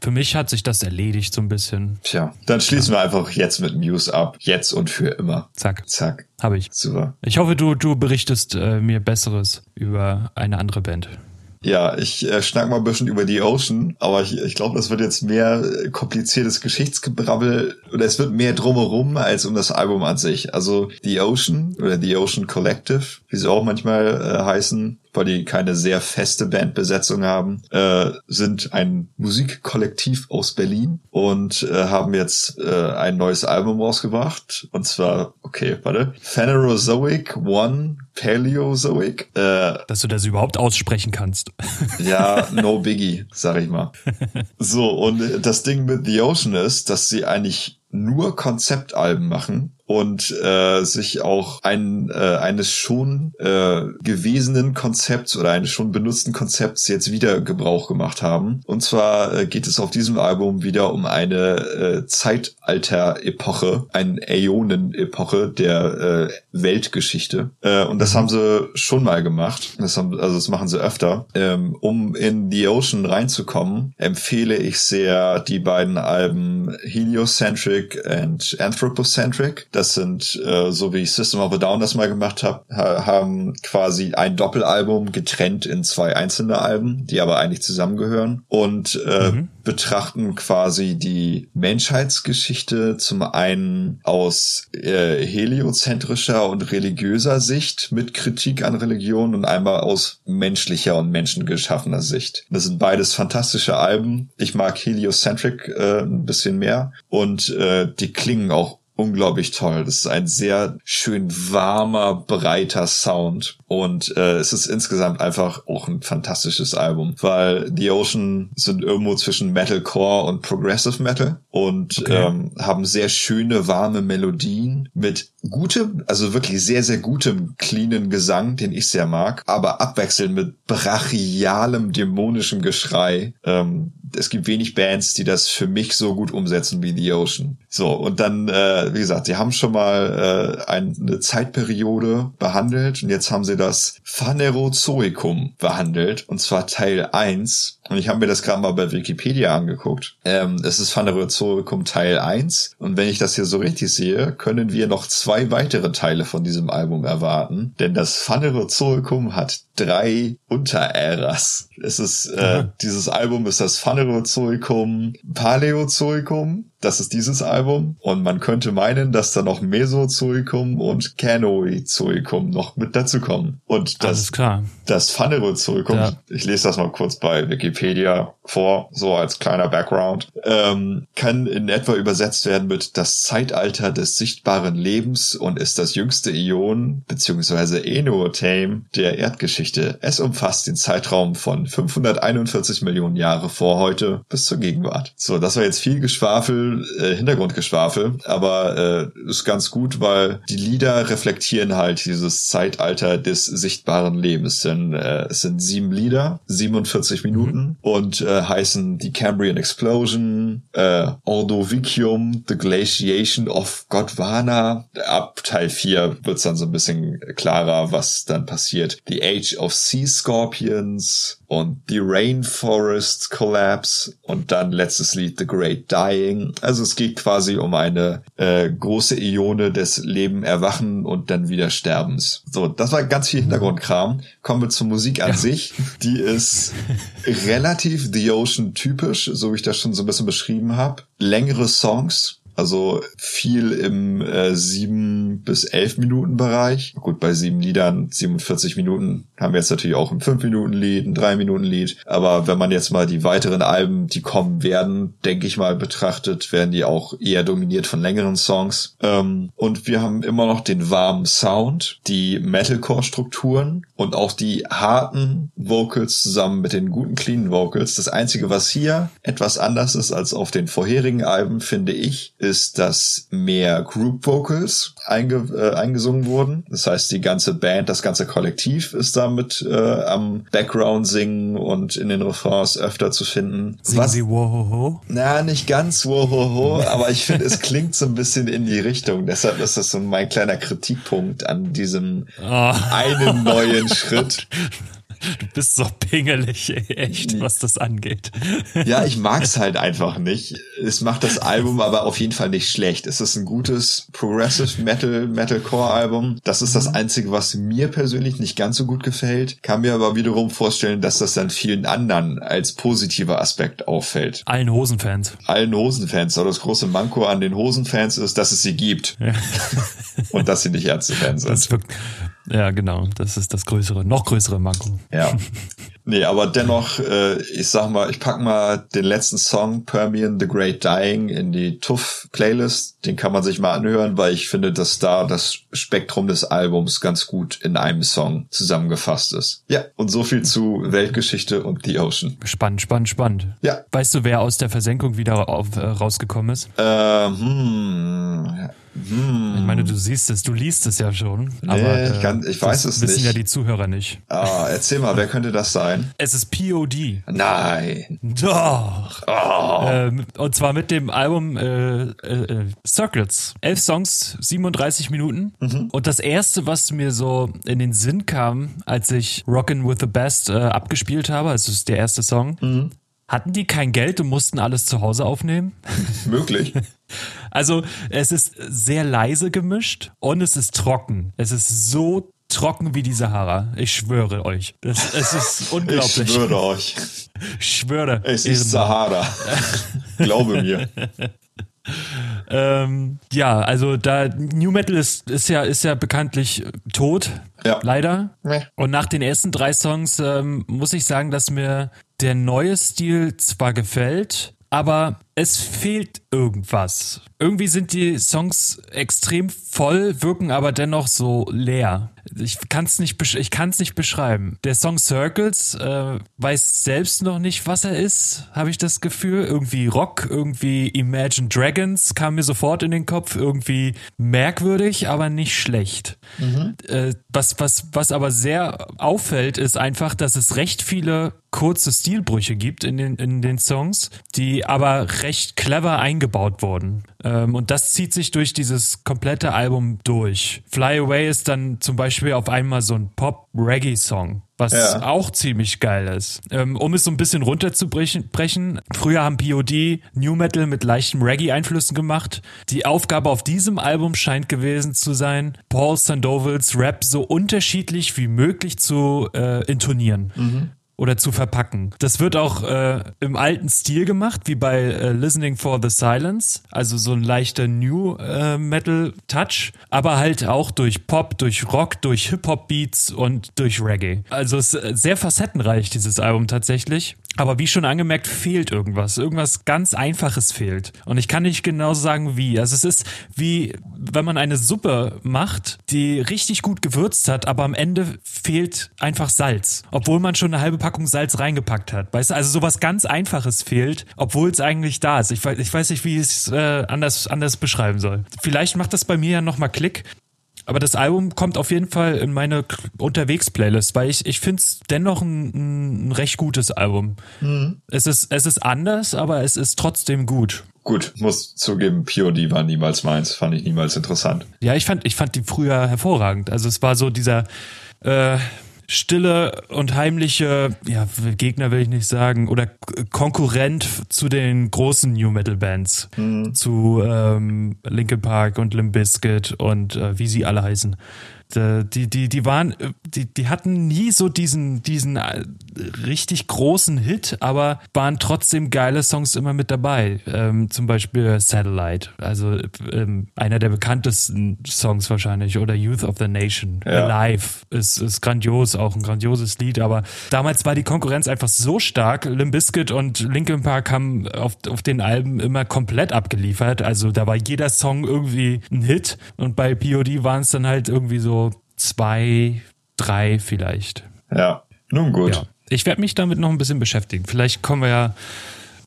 Speaker 1: für mich hat sich das erledigt so ein bisschen.
Speaker 2: Tja, dann schließen ja. wir einfach jetzt mit Muse ab. Jetzt und für immer.
Speaker 1: Zack.
Speaker 2: Zack.
Speaker 1: Habe ich.
Speaker 2: Super.
Speaker 1: Ich hoffe, du, du berichtest äh, mir Besseres über eine andere Band.
Speaker 2: Ja, ich äh, schnack mal ein bisschen über die Ocean, aber ich, ich glaube, das wird jetzt mehr äh, kompliziertes Geschichtsgebrabbel oder es wird mehr drumherum als um das Album an sich. Also The Ocean oder The Ocean Collective, wie sie auch manchmal äh, heißen, weil die keine sehr feste Bandbesetzung haben, äh, sind ein Musikkollektiv aus Berlin und äh, haben jetzt äh, ein neues Album rausgebracht. Und zwar, okay, warte, Phanerozoic One Paleozoic. Äh,
Speaker 1: Dass du das überhaupt aussprechen kannst.
Speaker 2: ja, no biggie, sag ich mal. So, und das Ding mit The Ocean ist, dass sie eigentlich nur Konzeptalben machen und äh, sich auch ein, äh, eines schon äh, gewesenen Konzepts oder eines schon benutzten Konzepts jetzt wieder Gebrauch gemacht haben. Und zwar äh, geht es auf diesem Album wieder um eine äh, Zeitalter-Epoche, eine Äonen-Epoche der äh, Weltgeschichte. Äh, und das mhm. haben sie schon mal gemacht. Das haben, also das machen sie öfter. Ähm, um in The Ocean reinzukommen, empfehle ich sehr die beiden Alben Heliocentric and Anthropocentric das sind, äh, so wie System of a Down das mal gemacht hat, ha haben quasi ein Doppelalbum getrennt in zwei einzelne Alben, die aber eigentlich zusammengehören und äh, mhm. betrachten quasi die Menschheitsgeschichte zum einen aus äh, heliozentrischer und religiöser Sicht mit Kritik an Religion und einmal aus menschlicher und menschengeschaffener Sicht. Das sind beides fantastische Alben. Ich mag Heliocentric äh, ein bisschen mehr und äh, die klingen auch unglaublich toll. Das ist ein sehr schön warmer, breiter Sound. Und äh, es ist insgesamt einfach auch ein fantastisches Album, weil The Ocean sind irgendwo zwischen Metalcore und Progressive Metal und okay. ähm, haben sehr schöne, warme Melodien mit gutem, also wirklich sehr, sehr gutem, cleanen Gesang, den ich sehr mag, aber abwechselnd mit brachialem, dämonischem Geschrei. Ähm, es gibt wenig Bands, die das für mich so gut umsetzen wie The Ocean. So, und dann, äh, wie gesagt, sie haben schon mal äh, eine Zeitperiode behandelt und jetzt haben sie das Phanerozoikum behandelt, und zwar Teil 1 und ich habe mir das gerade mal bei Wikipedia angeguckt. Ähm, es ist Phanerozoikum Teil 1. Und wenn ich das hier so richtig sehe, können wir noch zwei weitere Teile von diesem Album erwarten. Denn das Phanerozoikum hat drei Unteräras. Es ist, äh, dieses Album ist das Phanerozoikum Paleozoikum, das ist dieses Album. Und man könnte meinen, dass da noch Mesozoikum und Canoizoikum noch mit dazu kommen. Und das,
Speaker 1: Alles klar.
Speaker 2: das Phanerozoikum, ja. ich lese das mal kurz bei Wikipedia vor, so als kleiner Background, ähm, kann in etwa übersetzt werden mit das Zeitalter des sichtbaren Lebens und ist das jüngste Ion bzw. Enothame der Erdgeschichte. Es umfasst den Zeitraum von 541 Millionen Jahre vor heute bis zur Gegenwart. So, das war jetzt viel Geschwafel äh, Hintergrundgeschwafel, aber äh, ist ganz gut, weil die Lieder reflektieren halt dieses Zeitalter des sichtbaren Lebens. Denn äh, es sind sieben Lieder, 47 Minuten mhm. und äh, heißen The Cambrian Explosion, äh, Ordovicium, The Glaciation of Gondwana. Ab Teil 4 wird's dann so ein bisschen klarer, was dann passiert. The Age of Sea Scorpions, und The Rainforest Collapse und dann letztes Lied The Great Dying. Also es geht quasi um eine äh, große Ione des Leben erwachen und dann wieder Sterbens. So, das war ganz viel Hintergrundkram. Kommen wir zur Musik an ja. sich. Die ist relativ The Ocean typisch, so wie ich das schon so ein bisschen beschrieben habe. Längere Songs, also viel im äh, sieben bis elf Minuten Bereich. Gut, bei sieben Liedern, 47 Minuten haben wir jetzt natürlich auch ein fünf Minuten Lied, ein drei Minuten Lied. Aber wenn man jetzt mal die weiteren Alben, die kommen werden, denke ich mal betrachtet, werden die auch eher dominiert von längeren Songs. Ähm, und wir haben immer noch den warmen Sound, die Metalcore-Strukturen und auch die harten Vocals zusammen mit den guten clean Vocals. Das einzige, was hier etwas anders ist als auf den vorherigen Alben, finde ich, dass mehr Group Vocals einge, äh, eingesungen wurden. Das heißt, die ganze Band, das ganze Kollektiv ist damit äh, am Background singen und in den Refrains öfter zu finden.
Speaker 1: Singen Was? Sie Wohoho?
Speaker 2: Na, nicht ganz Wohoho, aber ich finde, es klingt so ein bisschen in die Richtung. Deshalb ist das so mein kleiner Kritikpunkt an diesem oh. einen neuen Schritt.
Speaker 1: Du bist so pingelig, echt, was das angeht.
Speaker 2: Ja, ich mag's halt einfach nicht. Es macht das Album aber auf jeden Fall nicht schlecht. Es ist ein gutes Progressive Metal, Metalcore Album. Das ist das mhm. einzige, was mir persönlich nicht ganz so gut gefällt. Kann mir aber wiederum vorstellen, dass das dann vielen anderen als positiver Aspekt auffällt.
Speaker 1: Allen Hosenfans.
Speaker 2: Allen Hosenfans. Aber das große Manko an den Hosenfans ist, dass es sie gibt. Ja. Und dass sie nicht Ärztefans sind. Das wirkt,
Speaker 1: ja, genau. Das ist das größere, noch größere Manko.
Speaker 2: Ja. Nee, aber dennoch, äh, ich sag mal, ich pack mal den letzten Song Permian The Great Dying in die Tuff Playlist. Den kann man sich mal anhören, weil ich finde, dass da das Spektrum des Albums ganz gut in einem Song zusammengefasst ist. Ja, und so viel zu Weltgeschichte und The Ocean.
Speaker 1: Spannend, spannend, spannend.
Speaker 2: Ja.
Speaker 1: Weißt du, wer aus der Versenkung wieder auf, äh, rausgekommen ist?
Speaker 2: Äh, hm,
Speaker 1: hm. Ich meine, du siehst es, du liest es ja schon. Nee, aber,
Speaker 2: ich, kann, ich weiß es
Speaker 1: wissen
Speaker 2: nicht.
Speaker 1: ja die Zuhörer nicht.
Speaker 2: Ah, erzähl mal, wer könnte das sein?
Speaker 1: Es ist POD.
Speaker 2: Nein.
Speaker 1: Doch. Oh. Ähm, und zwar mit dem Album äh, äh, äh Circles. Elf Songs, 37 Minuten. Mhm. Und das erste, was mir so in den Sinn kam, als ich Rockin' with the Best äh, abgespielt habe, also ist der erste Song, mhm. Hatten die kein Geld und mussten alles zu Hause aufnehmen?
Speaker 2: Möglich.
Speaker 1: Also es ist sehr leise gemischt und es ist trocken. Es ist so trocken wie die Sahara. Ich schwöre euch. Das, es ist unglaublich.
Speaker 2: Ich schwöre euch.
Speaker 1: Ich schwöre.
Speaker 2: Es ist Sahara. Glaube mir.
Speaker 1: ähm, ja, also da New Metal ist, ist ja ist ja bekanntlich tot, ja. leider. Nee. Und nach den ersten drei Songs ähm, muss ich sagen, dass mir der neue Stil zwar gefällt, aber es fehlt irgendwas. Irgendwie sind die Songs extrem voll, wirken aber dennoch so leer. Ich kann es nicht, ich kann's nicht beschreiben. Der Song Circles äh, weiß selbst noch nicht, was er ist, habe ich das Gefühl. Irgendwie Rock, irgendwie Imagine Dragons kam mir sofort in den Kopf. Irgendwie merkwürdig, aber nicht schlecht. Mhm. Äh, was, was, was aber sehr auffällt, ist einfach, dass es recht viele kurze Stilbrüche gibt in den, in den Songs, die aber recht recht clever eingebaut worden. Ähm, und das zieht sich durch dieses komplette Album durch. Fly Away ist dann zum Beispiel auf einmal so ein Pop-Reggae-Song was ja. auch ziemlich geil ist. Ähm, um es so ein bisschen runterzubrechen, früher haben POD New Metal mit leichten Reggae-Einflüssen gemacht. Die Aufgabe auf diesem Album scheint gewesen zu sein, Paul Sandovals Rap so unterschiedlich wie möglich zu äh, intonieren. Mhm oder zu verpacken. Das wird auch äh, im alten Stil gemacht, wie bei äh, Listening for the Silence, also so ein leichter New äh, Metal Touch, aber halt auch durch Pop, durch Rock, durch Hip Hop Beats und durch Reggae. Also es ist sehr facettenreich dieses Album tatsächlich. Aber wie schon angemerkt, fehlt irgendwas. Irgendwas ganz Einfaches fehlt. Und ich kann nicht genau sagen, wie. Also es ist wie, wenn man eine Suppe macht, die richtig gut gewürzt hat, aber am Ende fehlt einfach Salz. Obwohl man schon eine halbe Packung Salz reingepackt hat. Weißt du, also sowas ganz Einfaches fehlt, obwohl es eigentlich da ist. Ich, ich weiß nicht, wie ich es äh, anders, anders beschreiben soll. Vielleicht macht das bei mir ja nochmal Klick. Aber das Album kommt auf jeden Fall in meine Unterwegs-Playlist, weil ich, ich finde es dennoch ein, ein, recht gutes Album. Mhm. Es, ist, es ist anders, aber es ist trotzdem gut.
Speaker 2: Gut, muss zugeben, POD war niemals meins, fand ich niemals interessant.
Speaker 1: Ja, ich fand, ich fand die früher hervorragend. Also es war so dieser, äh, stille und heimliche, ja, Gegner will ich nicht sagen, oder Konkurrent zu den großen New Metal Bands, mhm. zu ähm, Linkin Park und Limp Bizkit und äh, wie sie alle heißen. Äh, die, die, die waren, äh, die, die hatten nie so diesen, diesen äh, richtig großen Hit, aber waren trotzdem geile Songs immer mit dabei. Ähm, zum Beispiel Satellite, also ähm, einer der bekanntesten Songs wahrscheinlich, oder Youth of the Nation. Ja. Alive ist, ist grandios, auch ein grandioses Lied, aber damals war die Konkurrenz einfach so stark. Limp Bizkit und Linkin Park haben auf, auf den Alben immer komplett abgeliefert. Also da war jeder Song irgendwie ein Hit und bei POD waren es dann halt irgendwie so zwei, drei vielleicht.
Speaker 2: Ja, nun gut. Ja.
Speaker 1: Ich werde mich damit noch ein bisschen beschäftigen. Vielleicht kommen wir ja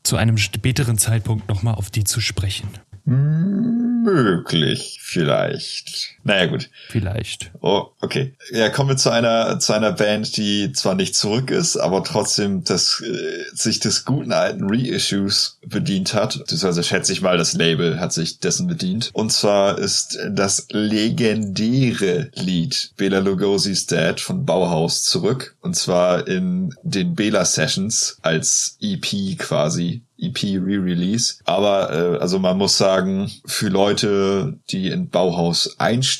Speaker 1: zu einem späteren Zeitpunkt nochmal auf die zu sprechen.
Speaker 2: Möglich, vielleicht. Naja, gut.
Speaker 1: Vielleicht.
Speaker 2: Oh, okay. Ja, kommen wir zu einer, zu einer Band, die zwar nicht zurück ist, aber trotzdem das, äh, sich des guten alten Reissues bedient hat. Beziehungsweise schätze ich mal, das Label hat sich dessen bedient. Und zwar ist das legendäre Lied Bela Lugosi's Dad von Bauhaus zurück. Und zwar in den Bela Sessions als EP quasi EP Re-Release. Aber äh, also man muss sagen, für Leute, die in Bauhaus einsteigen,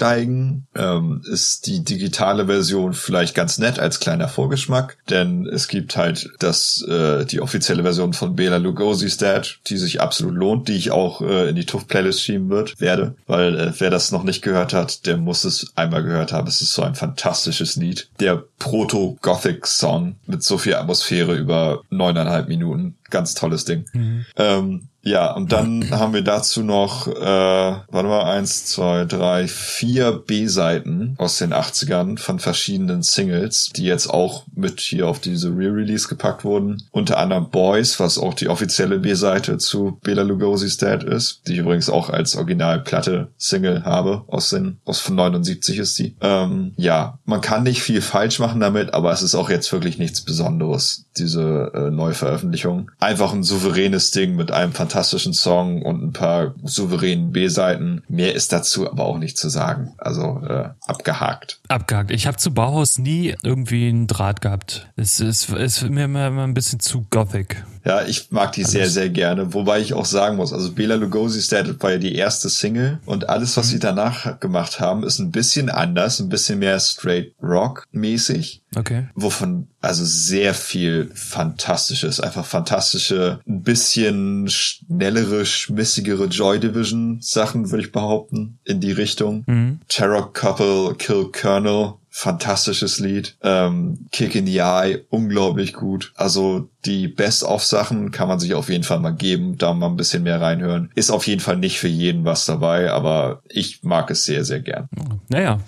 Speaker 2: ähm, ist die digitale Version vielleicht ganz nett als kleiner Vorgeschmack, denn es gibt halt das äh, die offizielle Version von Bela Lugosi's Dad, die sich absolut lohnt, die ich auch äh, in die Tuff Playlist schieben wird werde, weil äh, wer das noch nicht gehört hat, der muss es einmal gehört haben. Es ist so ein fantastisches Lied, der Proto-Gothic-Song mit so viel Atmosphäre über neuneinhalb Minuten ganz tolles Ding. Mhm. Ähm, ja, und dann haben wir dazu noch, äh, warte mal, eins, zwei, drei, vier B-Seiten aus den 80ern von verschiedenen Singles, die jetzt auch mit hier auf diese Re-Release gepackt wurden. Unter anderem Boys, was auch die offizielle B-Seite zu Bela Lugosi's Dad ist, die ich übrigens auch als Originalplatte Single habe, aus den, aus von 79 ist die. Ähm, ja, man kann nicht viel falsch machen damit, aber es ist auch jetzt wirklich nichts Besonderes, diese äh, Neuveröffentlichung. Einfach ein souveränes Ding mit einem fantastischen Song und ein paar souveränen B-Seiten. Mehr ist dazu aber auch nicht zu sagen. Also äh, abgehakt.
Speaker 1: Abgehakt. Ich habe zu Bauhaus nie irgendwie einen Draht gehabt. Es ist, ist mir immer ein bisschen zu gothic.
Speaker 2: Ja, ich mag die sehr, sehr gerne. Wobei ich auch sagen muss, also Bela Lugosi's Dad war ja die erste Single und alles, was mhm. sie danach gemacht haben, ist ein bisschen anders, ein bisschen mehr straight rock mäßig.
Speaker 1: Okay.
Speaker 2: Wovon also sehr viel Fantastisches, einfach fantastische, ein bisschen schnellere, schmissigere Joy Division Sachen, würde ich behaupten, in die Richtung. Mhm. Terror Couple, Kill Colonel, fantastisches Lied. Ähm, Kick in the Eye, unglaublich gut. Also die Best-of-Sachen kann man sich auf jeden Fall mal geben, da mal ein bisschen mehr reinhören. Ist auf jeden Fall nicht für jeden was dabei, aber ich mag es sehr, sehr gern.
Speaker 1: Naja,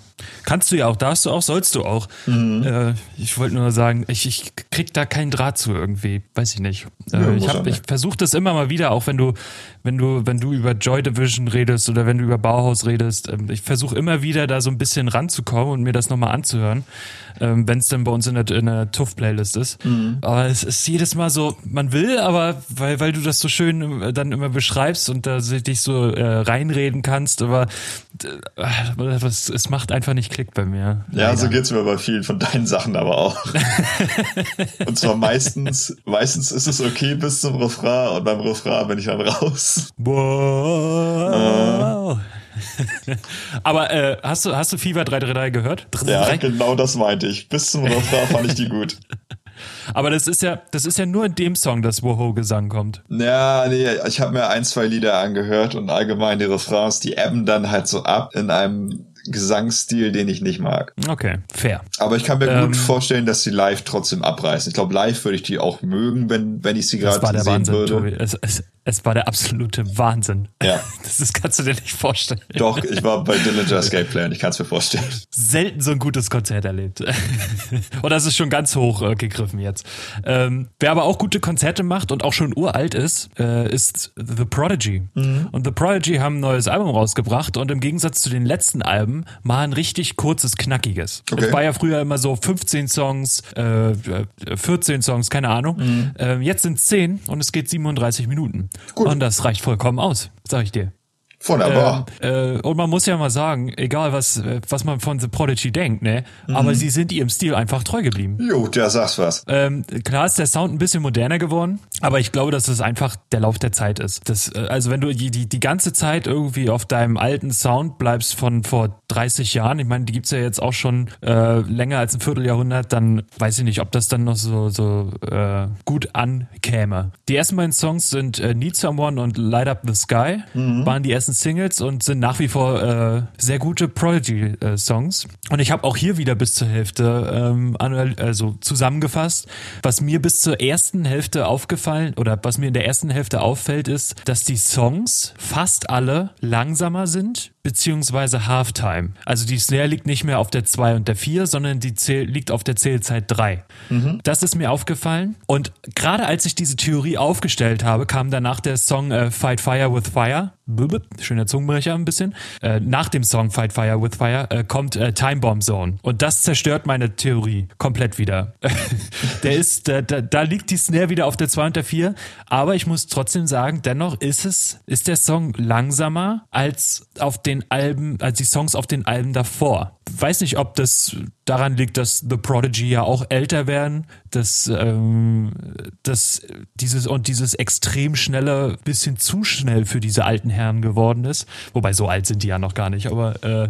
Speaker 1: kannst du ja auch, darfst du auch, sollst du auch. Mhm. Äh, ich wollte nur sagen, ich, ich krieg da keinen Draht zu irgendwie, weiß ich nicht. Äh, ja, ich hab, ich versuche das immer mal wieder, auch wenn du, wenn du, wenn du über Joy Division redest oder wenn du über Bauhaus redest. Ähm, ich versuche immer wieder da so ein bisschen ranzukommen und mir das nochmal anzuhören ähm, wenn es dann bei uns in der, in der Tuff-Playlist ist. Mhm. Aber es ist jedes Mal so, man will, aber weil, weil du das so schön äh, dann immer beschreibst und da dich so äh, reinreden kannst, aber äh, es macht einfach nicht Klick bei mir.
Speaker 2: Ja, Leider. so geht's mir bei vielen von deinen Sachen aber auch. und zwar meistens, meistens ist es okay bis zum Refrain und beim Refrain bin ich dann raus.
Speaker 1: Wow. Äh. Aber äh, hast du hast du Fever 333 gehört?
Speaker 2: 333? Ja, genau das meinte ich. Bis zum Refrain fand ich die gut.
Speaker 1: Aber das ist ja, das ist ja nur in dem Song, dass Woho-Gesang kommt.
Speaker 2: Ja, nee, ich habe mir ein, zwei Lieder angehört und allgemein die Refrains, die ebben dann halt so ab in einem Gesangsstil, den ich nicht mag.
Speaker 1: Okay, fair.
Speaker 2: Aber ich kann mir ähm, gut vorstellen, dass sie live trotzdem abreißen. Ich glaube, live würde ich die auch mögen, wenn, wenn ich sie gerade sehen
Speaker 1: Wahnsinn,
Speaker 2: würde.
Speaker 1: Tobi. Es, es, es war der absolute Wahnsinn.
Speaker 2: Ja.
Speaker 1: Das, das kannst du dir nicht vorstellen.
Speaker 2: Doch, ich war bei Dillinger Escape Plan, ich kann es mir vorstellen.
Speaker 1: Selten so ein gutes Konzert erlebt. und das ist schon ganz hoch äh, gegriffen jetzt. Ähm, wer aber auch gute Konzerte macht und auch schon uralt ist, äh, ist The Prodigy. Mhm. Und The Prodigy haben ein neues Album rausgebracht und im Gegensatz zu den letzten Alben mal ein richtig kurzes, knackiges. Okay. Das war ja früher immer so 15 Songs, äh, 14 Songs, keine Ahnung. Mhm. Äh, jetzt sind 10 und es geht 37 Minuten. Gut. Und das reicht vollkommen aus, sag ich dir.
Speaker 2: Wunderbar.
Speaker 1: Äh, äh, und man muss ja mal sagen, egal was, was man von The Prodigy denkt, ne? Mhm. Aber sie sind ihrem Stil einfach treu geblieben.
Speaker 2: Jo, der sagst was.
Speaker 1: Ähm, klar ist der Sound ein bisschen moderner geworden, aber ich glaube, dass es einfach der Lauf der Zeit ist. Das, äh, also wenn du die, die, die ganze Zeit irgendwie auf deinem alten Sound bleibst von vor 30 Jahren, ich meine, die gibt's ja jetzt auch schon äh, länger als ein Vierteljahrhundert, dann weiß ich nicht, ob das dann noch so, so äh, gut ankäme. Die ersten beiden Songs sind äh, Need Someone und Light Up the Sky, mhm. waren die ersten Singles und sind nach wie vor äh, sehr gute Prodigy-Songs. und ich habe auch hier wieder bis zur Hälfte ähm, also zusammengefasst, was mir bis zur ersten Hälfte aufgefallen oder was mir in der ersten Hälfte auffällt, ist, dass die Songs fast alle langsamer sind beziehungsweise Halftime. Also die Snare liegt nicht mehr auf der 2 und der 4, sondern die Zähl liegt auf der Zählzeit 3. Mhm. Das ist mir aufgefallen. Und gerade als ich diese Theorie aufgestellt habe, kam danach der Song äh, Fight Fire with Fire. Schöner Zungenbrecher ein bisschen. Äh, nach dem Song Fight Fire with Fire äh, kommt äh, Time Bomb Zone. Und das zerstört meine Theorie komplett wieder. der ist, da, da, da liegt die Snare wieder auf der 2 und der 4. Aber ich muss trotzdem sagen, dennoch ist es, ist der Song langsamer als auf den den Alben, als die Songs auf den Alben davor. Weiß nicht, ob das daran liegt, dass The Prodigy ja auch älter werden, dass, ähm, dass dieses und dieses extrem schnelle, bisschen zu schnell für diese alten Herren geworden ist. Wobei so alt sind die ja noch gar nicht. Aber äh,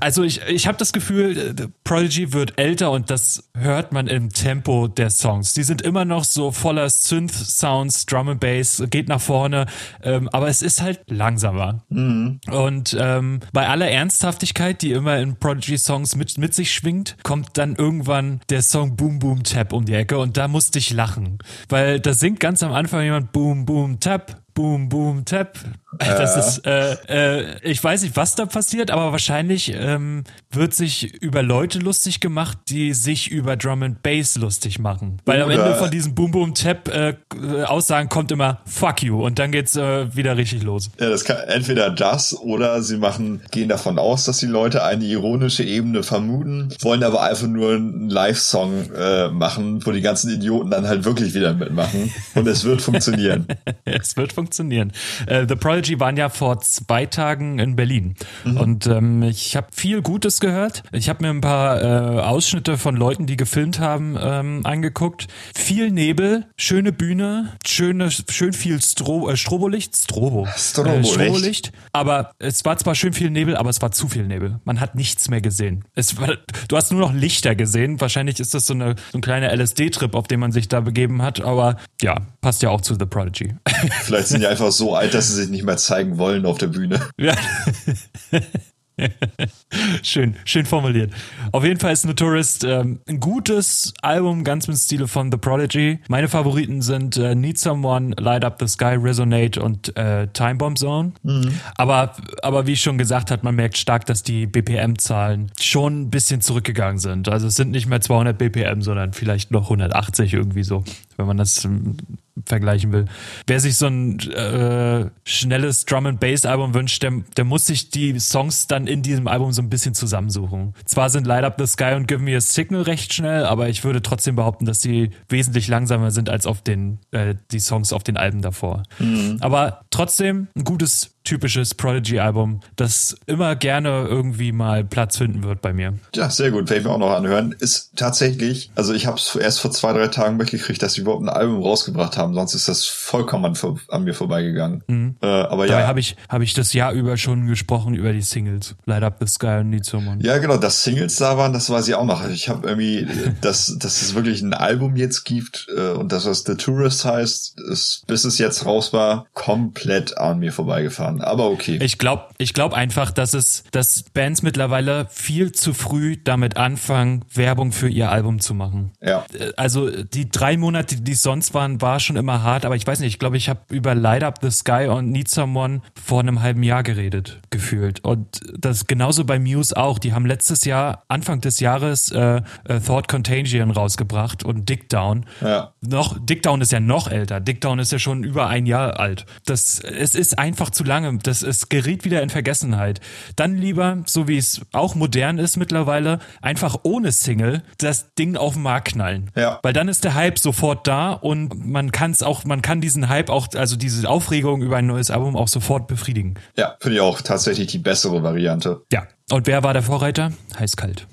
Speaker 1: also ich, ich habe das Gefühl, The Prodigy wird älter und das hört man im Tempo der Songs. Die sind immer noch so voller Synth-Sounds, Drum and Bass, geht nach vorne, ähm, aber es ist halt langsamer. Mhm. Und ähm, bei aller Ernsthaftigkeit, die immer in Prodigy-Songs mit, mit sich schwingt, kommt dann irgendwann der Song Boom Boom Tap um die Ecke und da musste ich lachen. Weil da singt ganz am Anfang jemand Boom Boom Tap, Boom Boom Tap, das ist, äh, äh, ich weiß nicht, was da passiert, aber wahrscheinlich ähm, wird sich über Leute lustig gemacht, die sich über Drum and Bass lustig machen. Weil am Ende von diesem Boom Boom Tap äh, Aussagen kommt immer Fuck you und dann geht's äh, wieder richtig los.
Speaker 2: Ja, das kann entweder das oder sie machen, gehen davon aus, dass die Leute eine ironische Ebene vermuten, wollen aber einfach nur einen Live-Song äh, machen, wo die ganzen Idioten dann halt wirklich wieder mitmachen und es wird funktionieren.
Speaker 1: es wird funktionieren. Äh, The Project Apology waren ja vor zwei Tagen in Berlin. Mhm. Und ähm, ich habe viel Gutes gehört. Ich habe mir ein paar äh, Ausschnitte von Leuten, die gefilmt haben, ähm, angeguckt. Viel Nebel, schöne Bühne, schöne, schön viel Stro äh, Strobolicht, Strobo.
Speaker 2: Strobolicht. Äh, Strobolicht.
Speaker 1: Aber es war zwar schön viel Nebel, aber es war zu viel Nebel. Man hat nichts mehr gesehen. Es war, du hast nur noch Lichter gesehen. Wahrscheinlich ist das so, eine, so ein kleiner LSD-Trip, auf den man sich da begeben hat. Aber ja, passt ja auch zu The Prodigy.
Speaker 2: Vielleicht sind die einfach so alt, dass sie sich nicht mehr zeigen wollen auf der Bühne. Ja.
Speaker 1: schön, schön formuliert. Auf jeden Fall ist Notorist ähm, ein gutes Album, ganz im Stile von The Prodigy. Meine Favoriten sind äh, Need Someone, Light Up the Sky, Resonate und äh, Time Bomb Zone. Mhm. Aber, aber wie ich schon gesagt habe, man merkt stark, dass die BPM-Zahlen schon ein bisschen zurückgegangen sind. Also es sind nicht mehr 200 BPM, sondern vielleicht noch 180 irgendwie so, wenn man das ähm, vergleichen will. Wer sich so ein äh, schnelles Drum and Bass Album wünscht, der, der muss sich die Songs dann in diesem Album so ein bisschen zusammensuchen. Zwar sind Light Up the Sky und Give Me a Signal recht schnell, aber ich würde trotzdem behaupten, dass sie wesentlich langsamer sind als auf den äh, die Songs auf den Alben davor. Mhm. Aber trotzdem ein gutes typisches Prodigy-Album, das immer gerne irgendwie mal Platz finden wird bei mir.
Speaker 2: Ja, sehr gut. Werde ich mir auch noch anhören. Ist tatsächlich, also ich habe es erst vor zwei, drei Tagen mitgekriegt, dass sie überhaupt ein Album rausgebracht haben. Sonst ist das vollkommen an, an mir vorbeigegangen. Mhm.
Speaker 1: Äh, aber Dabei ja. habe ich, hab ich das Jahr über schon gesprochen über die Singles. Light Up the Sky und Need Someone.
Speaker 2: Ja, genau. Dass Singles da waren, das weiß ich auch noch. Ich habe irgendwie, dass, dass es wirklich ein Album jetzt gibt äh, und das, was The Tourist heißt, ist, bis es jetzt raus war, komplett an mir vorbeigefahren fahren, aber okay.
Speaker 1: Ich glaube ich glaub einfach, dass es, dass Bands mittlerweile viel zu früh damit anfangen, Werbung für ihr Album zu machen.
Speaker 2: Ja.
Speaker 1: Also die drei Monate, die es sonst waren, war schon immer hart, aber ich weiß nicht, ich glaube, ich habe über Light Up the Sky und Need Someone vor einem halben Jahr geredet, gefühlt. Und das genauso bei Muse auch. Die haben letztes Jahr, Anfang des Jahres, äh, äh, Thought Contagion rausgebracht und Dick Down.
Speaker 2: Ja.
Speaker 1: Noch, Dick Down ist ja noch älter. Dick Down ist ja schon über ein Jahr alt. Das, es ist einfach zu lang lange. Das es geriet wieder in Vergessenheit. Dann lieber, so wie es auch modern ist mittlerweile, einfach ohne Single das Ding auf den Markt knallen. Ja. Weil dann ist der Hype sofort da und man kann es auch, man kann diesen Hype auch, also diese Aufregung über ein neues Album auch sofort befriedigen.
Speaker 2: Ja, finde ich auch tatsächlich die bessere Variante.
Speaker 1: Ja. Und wer war der Vorreiter? Heiß-kalt.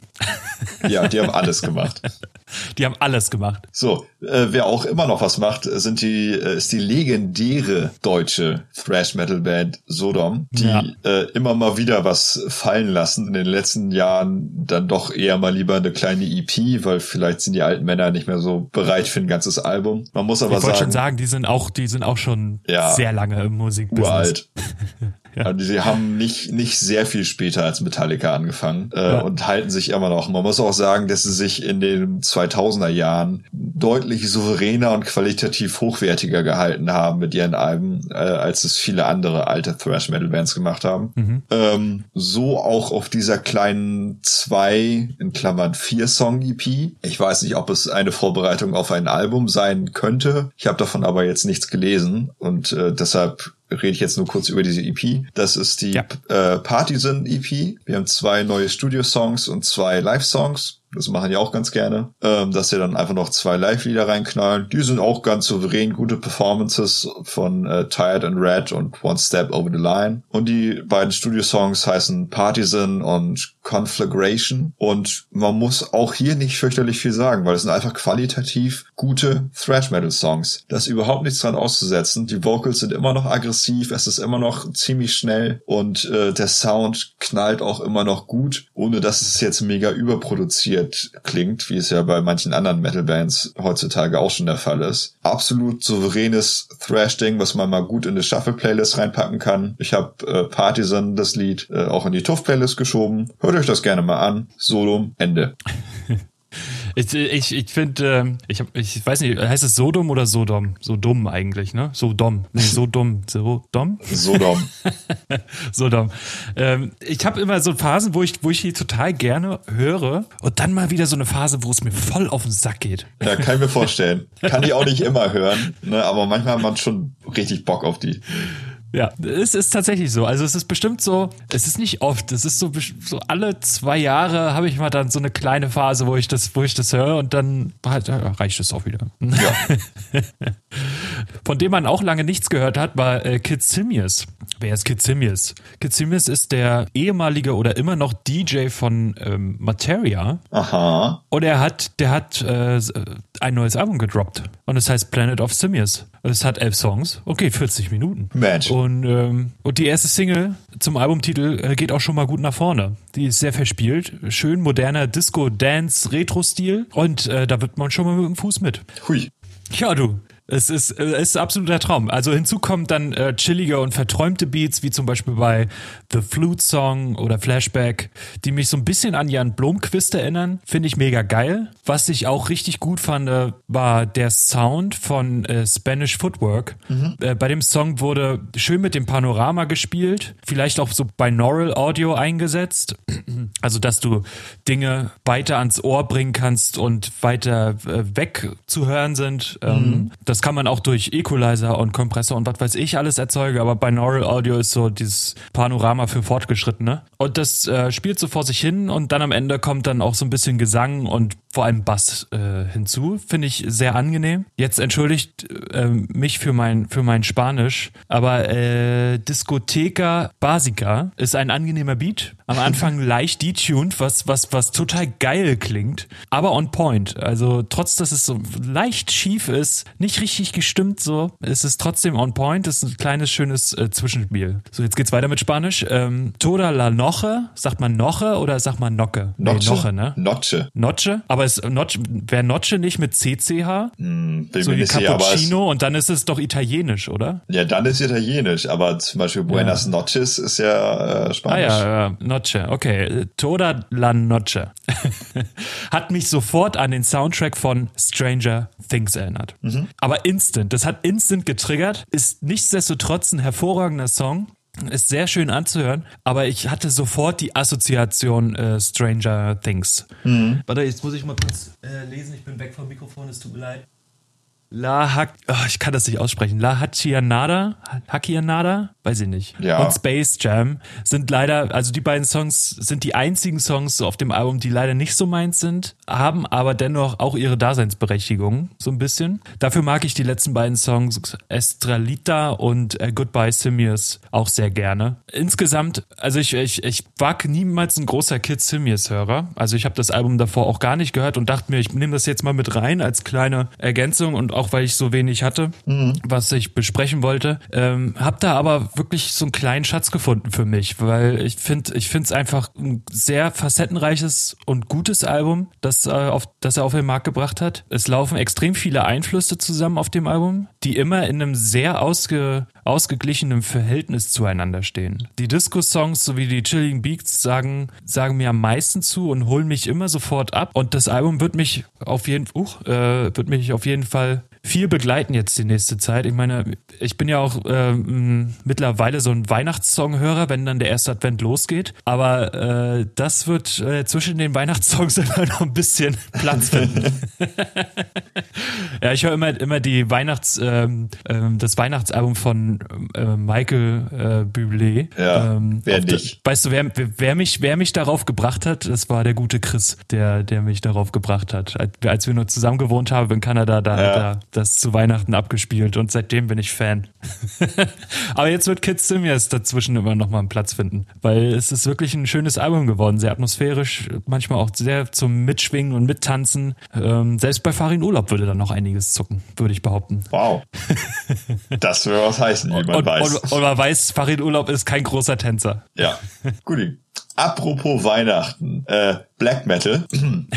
Speaker 2: Ja, die haben alles gemacht.
Speaker 1: Die haben alles gemacht.
Speaker 2: So, äh, wer auch immer noch was macht, sind die, äh, ist die legendäre deutsche Thrash Metal Band Sodom, die ja. äh, immer mal wieder was fallen lassen. In den letzten Jahren dann doch eher mal lieber eine kleine EP, weil vielleicht sind die alten Männer nicht mehr so bereit für ein ganzes Album. Man muss aber
Speaker 1: ich
Speaker 2: sagen. Ich
Speaker 1: wollte schon sagen, die sind auch, die sind auch schon ja, sehr lange im Musikbusiness. Uralt.
Speaker 2: Ja. Also sie haben nicht, nicht sehr viel später als Metallica angefangen äh, ja. und halten sich immer noch. Man muss auch sagen, dass sie sich in den 2000er Jahren deutlich souveräner und qualitativ hochwertiger gehalten haben mit ihren Alben, äh, als es viele andere alte Thrash Metal Bands gemacht haben. Mhm. Ähm, so auch auf dieser kleinen zwei, in Klammern vier Song EP. Ich weiß nicht, ob es eine Vorbereitung auf ein Album sein könnte. Ich habe davon aber jetzt nichts gelesen und äh, deshalb rede ich jetzt nur kurz über diese EP. Das ist die ja. äh, Partisan EP. Wir haben zwei neue Studio-Songs und zwei Live-Songs. Das machen die auch ganz gerne. Ähm, dass sie dann einfach noch zwei Live-Lieder reinknallen. Die sind auch ganz souverän, gute Performances von äh, Tired and Red und One Step Over the Line. Und die beiden Studio-Songs heißen Partisan und Conflagration. Und man muss auch hier nicht fürchterlich viel sagen, weil es sind einfach qualitativ gute Thrash-Metal-Songs. Da ist überhaupt nichts dran auszusetzen. Die Vocals sind immer noch aggressiv, es ist immer noch ziemlich schnell und äh, der Sound knallt auch immer noch gut, ohne dass es jetzt mega überproduziert produziert klingt, wie es ja bei manchen anderen Metal-Bands heutzutage auch schon der Fall ist. Absolut souveränes Thrash-Ding, was man mal gut in eine Shuffle-Playlist reinpacken kann. Ich habe äh, Partisan, das Lied, äh, auch in die Tuff-Playlist geschoben. Hört euch das gerne mal an. Solo, Ende.
Speaker 1: Ich, ich, ich finde, äh, ich, hab, ich weiß nicht, heißt es Sodom oder Sodom? So dumm eigentlich, ne? Sodom. Nee, so dumm. Sodom?
Speaker 2: Sodom.
Speaker 1: Sodom. Ähm, ich habe immer so Phasen, wo ich, wo ich die total gerne höre und dann mal wieder so eine Phase, wo es mir voll auf den Sack geht.
Speaker 2: Ja, kann ich mir vorstellen. Kann ich auch nicht immer hören, ne? aber manchmal hat man schon richtig Bock auf die.
Speaker 1: Ja, es ist tatsächlich so. Also es ist bestimmt so, es ist nicht oft, es ist so, so alle zwei Jahre habe ich mal dann so eine kleine Phase, wo ich das, wo ich das höre und dann halt, reicht es auch wieder. Ja. Von dem man auch lange nichts gehört hat, war äh, Kid Simius. Wer ist Kid Simius? Kid Simius ist der ehemalige oder immer noch DJ von ähm, Materia.
Speaker 2: Aha.
Speaker 1: Und er hat, der hat äh, ein neues Album gedroppt. Und es heißt Planet of Simius. Es hat elf Songs. Okay, 40 Minuten.
Speaker 2: Mensch.
Speaker 1: Und, ähm, und die erste Single zum Albumtitel äh, geht auch schon mal gut nach vorne. Die ist sehr verspielt. Schön moderner Disco-Dance-Retro-Stil. Und äh, da wird man schon mal mit dem Fuß mit.
Speaker 2: Hui.
Speaker 1: Ja, du. Es ist, es ist absoluter Traum. Also hinzu kommen dann äh, chillige und verträumte Beats, wie zum Beispiel bei The Flute Song oder Flashback, die mich so ein bisschen an Jan Blomqvist erinnern. Finde ich mega geil. Was ich auch richtig gut fand, äh, war der Sound von äh, Spanish Footwork. Mhm. Äh, bei dem Song wurde schön mit dem Panorama gespielt, vielleicht auch so binaural Audio eingesetzt. Also, dass du Dinge weiter ans Ohr bringen kannst und weiter äh, weg zu hören sind. Ähm, mhm. Das kann man auch durch Equalizer und Kompressor und was weiß ich alles erzeugen, aber Binaural Audio ist so dieses Panorama für Fortgeschrittene. Und das äh, spielt so vor sich hin und dann am Ende kommt dann auch so ein bisschen Gesang und vor allem Bass äh, hinzu. Finde ich sehr angenehm. Jetzt entschuldigt äh, mich für mein, für mein Spanisch, aber äh, Discoteca Basica ist ein angenehmer Beat. Am Anfang leicht detuned, was, was, was total geil klingt, aber on point. Also trotz, dass es so leicht schief ist, nicht richtig gestimmt so, ist es trotzdem on point. Das ist ein kleines, schönes äh, Zwischenspiel. So, jetzt geht's weiter mit Spanisch. Ähm, Toda la Noche, sagt man Noche oder sagt man Nocke?
Speaker 2: Noche, nee, Noche ne? Noche.
Speaker 1: Noche? Aber ist Notch, wäre Notche nicht mit CCH?
Speaker 2: Hm,
Speaker 1: so wie Cappuccino und dann ist es doch italienisch, oder?
Speaker 2: Ja, dann ist italienisch, aber zum Beispiel Buenas ja. Noches ist ja äh, Spanisch.
Speaker 1: Ah ja, ja, Noche, okay. Toda la Noche. hat mich sofort an den Soundtrack von Stranger Things erinnert. Mhm. Aber instant, das hat instant getriggert, ist nichtsdestotrotz ein hervorragender Song ist sehr schön anzuhören, aber ich hatte sofort die Assoziation äh, Stranger Things.
Speaker 3: Mhm. Warte, jetzt muss ich mal kurz äh, lesen. Ich bin weg vom Mikrofon, es tut mir leid.
Speaker 1: La Hak, oh, ich kann das nicht aussprechen. La Hachianada, Hakianada, weiß ich nicht.
Speaker 2: Ja.
Speaker 1: Und Space Jam sind leider, also die beiden Songs sind die einzigen Songs auf dem Album, die leider nicht so meins sind, haben aber dennoch auch ihre Daseinsberechtigung, so ein bisschen. Dafür mag ich die letzten beiden Songs Estralita und äh, Goodbye Simius auch sehr gerne. Insgesamt, also ich, ich, ich war niemals ein großer Kid Simius-Hörer. Also ich habe das Album davor auch gar nicht gehört und dachte mir, ich nehme das jetzt mal mit rein als kleine Ergänzung und auch weil ich so wenig hatte, mhm. was ich besprechen wollte. Ähm, hab da aber wirklich so einen kleinen Schatz gefunden für mich, weil ich finde, ich finde es einfach ein sehr facettenreiches und gutes Album, das, äh, auf, das er auf den Markt gebracht hat. Es laufen extrem viele Einflüsse zusammen auf dem Album, die immer in einem sehr ausge, ausgeglichenen Verhältnis zueinander stehen. Die Disco-Songs sowie die Chilling Beats sagen, sagen mir am meisten zu und holen mich immer sofort ab. Und das Album wird mich auf jeden, uh, äh, wird mich auf jeden Fall viel begleiten jetzt die nächste Zeit. Ich meine, ich bin ja auch äh, mittlerweile so ein Weihnachtssong-Hörer, wenn dann der erste Advent losgeht. Aber äh, das wird äh, zwischen den Weihnachtssongs immer noch ein bisschen Platz finden. ja, ich höre immer, immer die Weihnachts, ähm, ähm, das Weihnachtsalbum von äh, Michael äh, Bublé.
Speaker 2: Ja, ähm, wer nicht.
Speaker 1: weißt du, wer, wer, mich, wer mich darauf gebracht hat, das war der gute Chris, der, der mich darauf gebracht hat. Als wir nur zusammen gewohnt haben in Kanada, da, ja. da das zu Weihnachten abgespielt und seitdem bin ich Fan. Aber jetzt wird Kids Simius dazwischen immer noch mal einen Platz finden, weil es ist wirklich ein schönes Album geworden, sehr atmosphärisch, manchmal auch sehr zum Mitschwingen und Mittanzen. Ähm, selbst bei Farin Urlaub würde da noch einiges zucken, würde ich behaupten.
Speaker 2: Wow. Das würde was heißen, wie man
Speaker 1: und,
Speaker 2: weiß.
Speaker 1: Und, und man weiß, Farin Urlaub ist kein großer Tänzer.
Speaker 2: Ja, guti. Apropos Weihnachten, äh, Black Metal.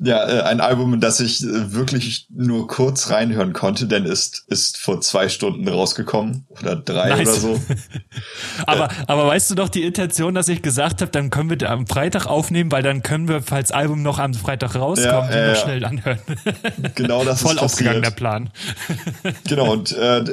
Speaker 2: Ja, äh, ein Album, in das ich äh, wirklich nur kurz reinhören konnte, denn ist ist vor zwei Stunden rausgekommen oder drei nice. oder so.
Speaker 1: aber aber weißt du doch die Intention, dass ich gesagt habe, dann können wir am Freitag aufnehmen, weil dann können wir, falls Album noch am Freitag rauskommt, ja, äh, noch schnell anhören.
Speaker 2: Genau das
Speaker 1: Voll
Speaker 2: ist
Speaker 1: aufgegangen der Plan.
Speaker 2: genau und äh,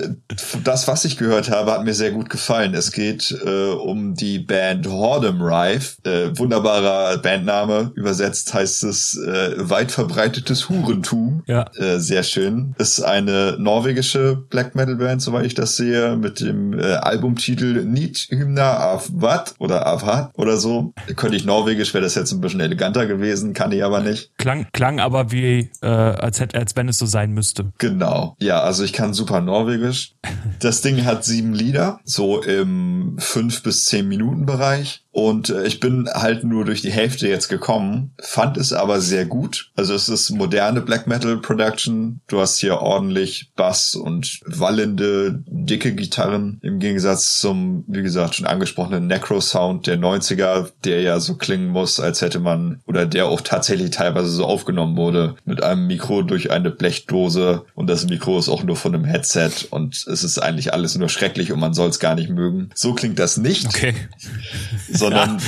Speaker 2: das, was ich gehört habe, hat mir sehr gut gefallen. Es geht äh, um die Band Hordem Rife, äh, wunderbarer Bandname. Übersetzt heißt es äh, weit verbreitetes Hurentum.
Speaker 1: Ja.
Speaker 2: Äh, sehr schön. Ist eine norwegische Black Metal Band, soweit ich das sehe, mit dem äh, Albumtitel Niet Hymna Wat oder Avhat oder so. Könnte ich norwegisch, wäre das jetzt ein bisschen eleganter gewesen, kann ich aber nicht.
Speaker 1: Klang, klang aber wie, äh, als, hätte, als wenn es so sein müsste.
Speaker 2: Genau. Ja, also ich kann super norwegisch. Das Ding hat sieben Lieder, so im fünf bis zehn Minuten Bereich. Und äh, ich bin halt nur durch die Hälfte jetzt gekommen, fand es aber sehr gut. Also es ist moderne Black Metal Production. Du hast hier ordentlich Bass und wallende, dicke Gitarren im Gegensatz zum, wie gesagt, schon angesprochenen Necro-Sound der 90er, der ja so klingen muss, als hätte man, oder der auch tatsächlich teilweise so aufgenommen wurde, mit einem Mikro durch eine Blechdose und das Mikro ist auch nur von einem Headset und es ist eigentlich alles nur schrecklich und man soll es gar nicht mögen. So klingt das nicht.
Speaker 1: Okay.
Speaker 2: So sondern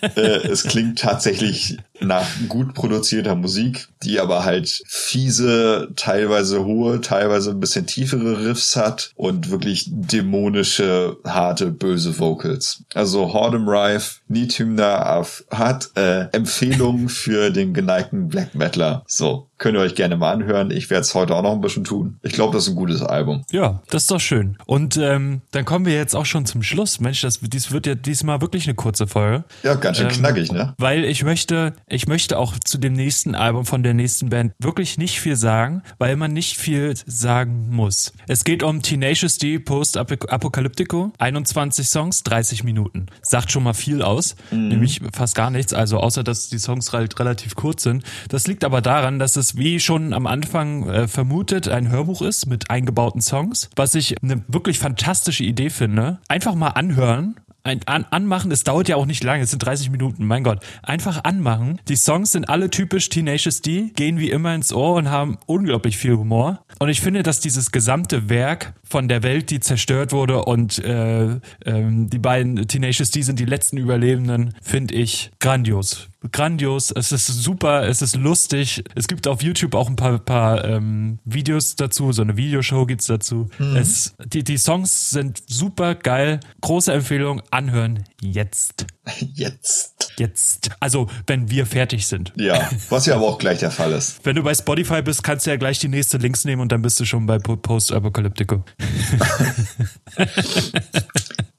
Speaker 2: äh, es klingt tatsächlich nach gut produzierter Musik, die aber halt fiese, teilweise hohe, teilweise ein bisschen tiefere Riffs hat und wirklich dämonische, harte, böse Vocals. Also Hordem Rife, Nithymna hat äh, Empfehlungen für den geneigten Black Metaler. So, könnt ihr euch gerne mal anhören. Ich werde es heute auch noch ein bisschen tun. Ich glaube, das ist ein gutes Album.
Speaker 1: Ja, das ist doch schön. Und ähm, dann kommen wir jetzt auch schon zum Schluss. Mensch, das dies wird ja diesmal wirklich eine kurze Folge.
Speaker 2: Ja, ganz schön ähm, knackig, ne?
Speaker 1: Weil ich möchte, ich möchte auch zu dem nächsten Album von der nächsten Band wirklich nicht viel sagen, weil man nicht viel sagen muss. Es geht um Tenacious D Post Apocalyptico, 21 Songs, 30 Minuten. Sagt schon mal viel aus, mhm. nämlich fast gar nichts, also außer dass die Songs halt relativ kurz sind. Das liegt aber daran, dass es wie schon am Anfang äh, vermutet ein Hörbuch ist mit eingebauten Songs, was ich eine wirklich fantastische Idee finde. Einfach mal anhören ein an, anmachen, es dauert ja auch nicht lange, es sind 30 Minuten, mein Gott. Einfach anmachen. Die Songs sind alle typisch Tenacious D, gehen wie immer ins Ohr und haben unglaublich viel Humor. Und ich finde, dass dieses gesamte Werk von der Welt, die zerstört wurde und äh, ähm, die beiden Tenacious D sind die letzten Überlebenden, finde ich grandios grandios, es ist super, es ist lustig. Es gibt auf YouTube auch ein paar, paar ähm, Videos dazu, so eine Videoshow gibt's dazu. Mhm. Es, die, die Songs sind super geil. Große Empfehlung, anhören jetzt.
Speaker 2: Jetzt.
Speaker 1: Jetzt, also wenn wir fertig sind.
Speaker 2: Ja, was ja aber auch gleich der Fall ist.
Speaker 1: Wenn du bei Spotify bist, kannst du ja gleich die nächste Links nehmen und dann bist du schon bei Post-Apocalyptico.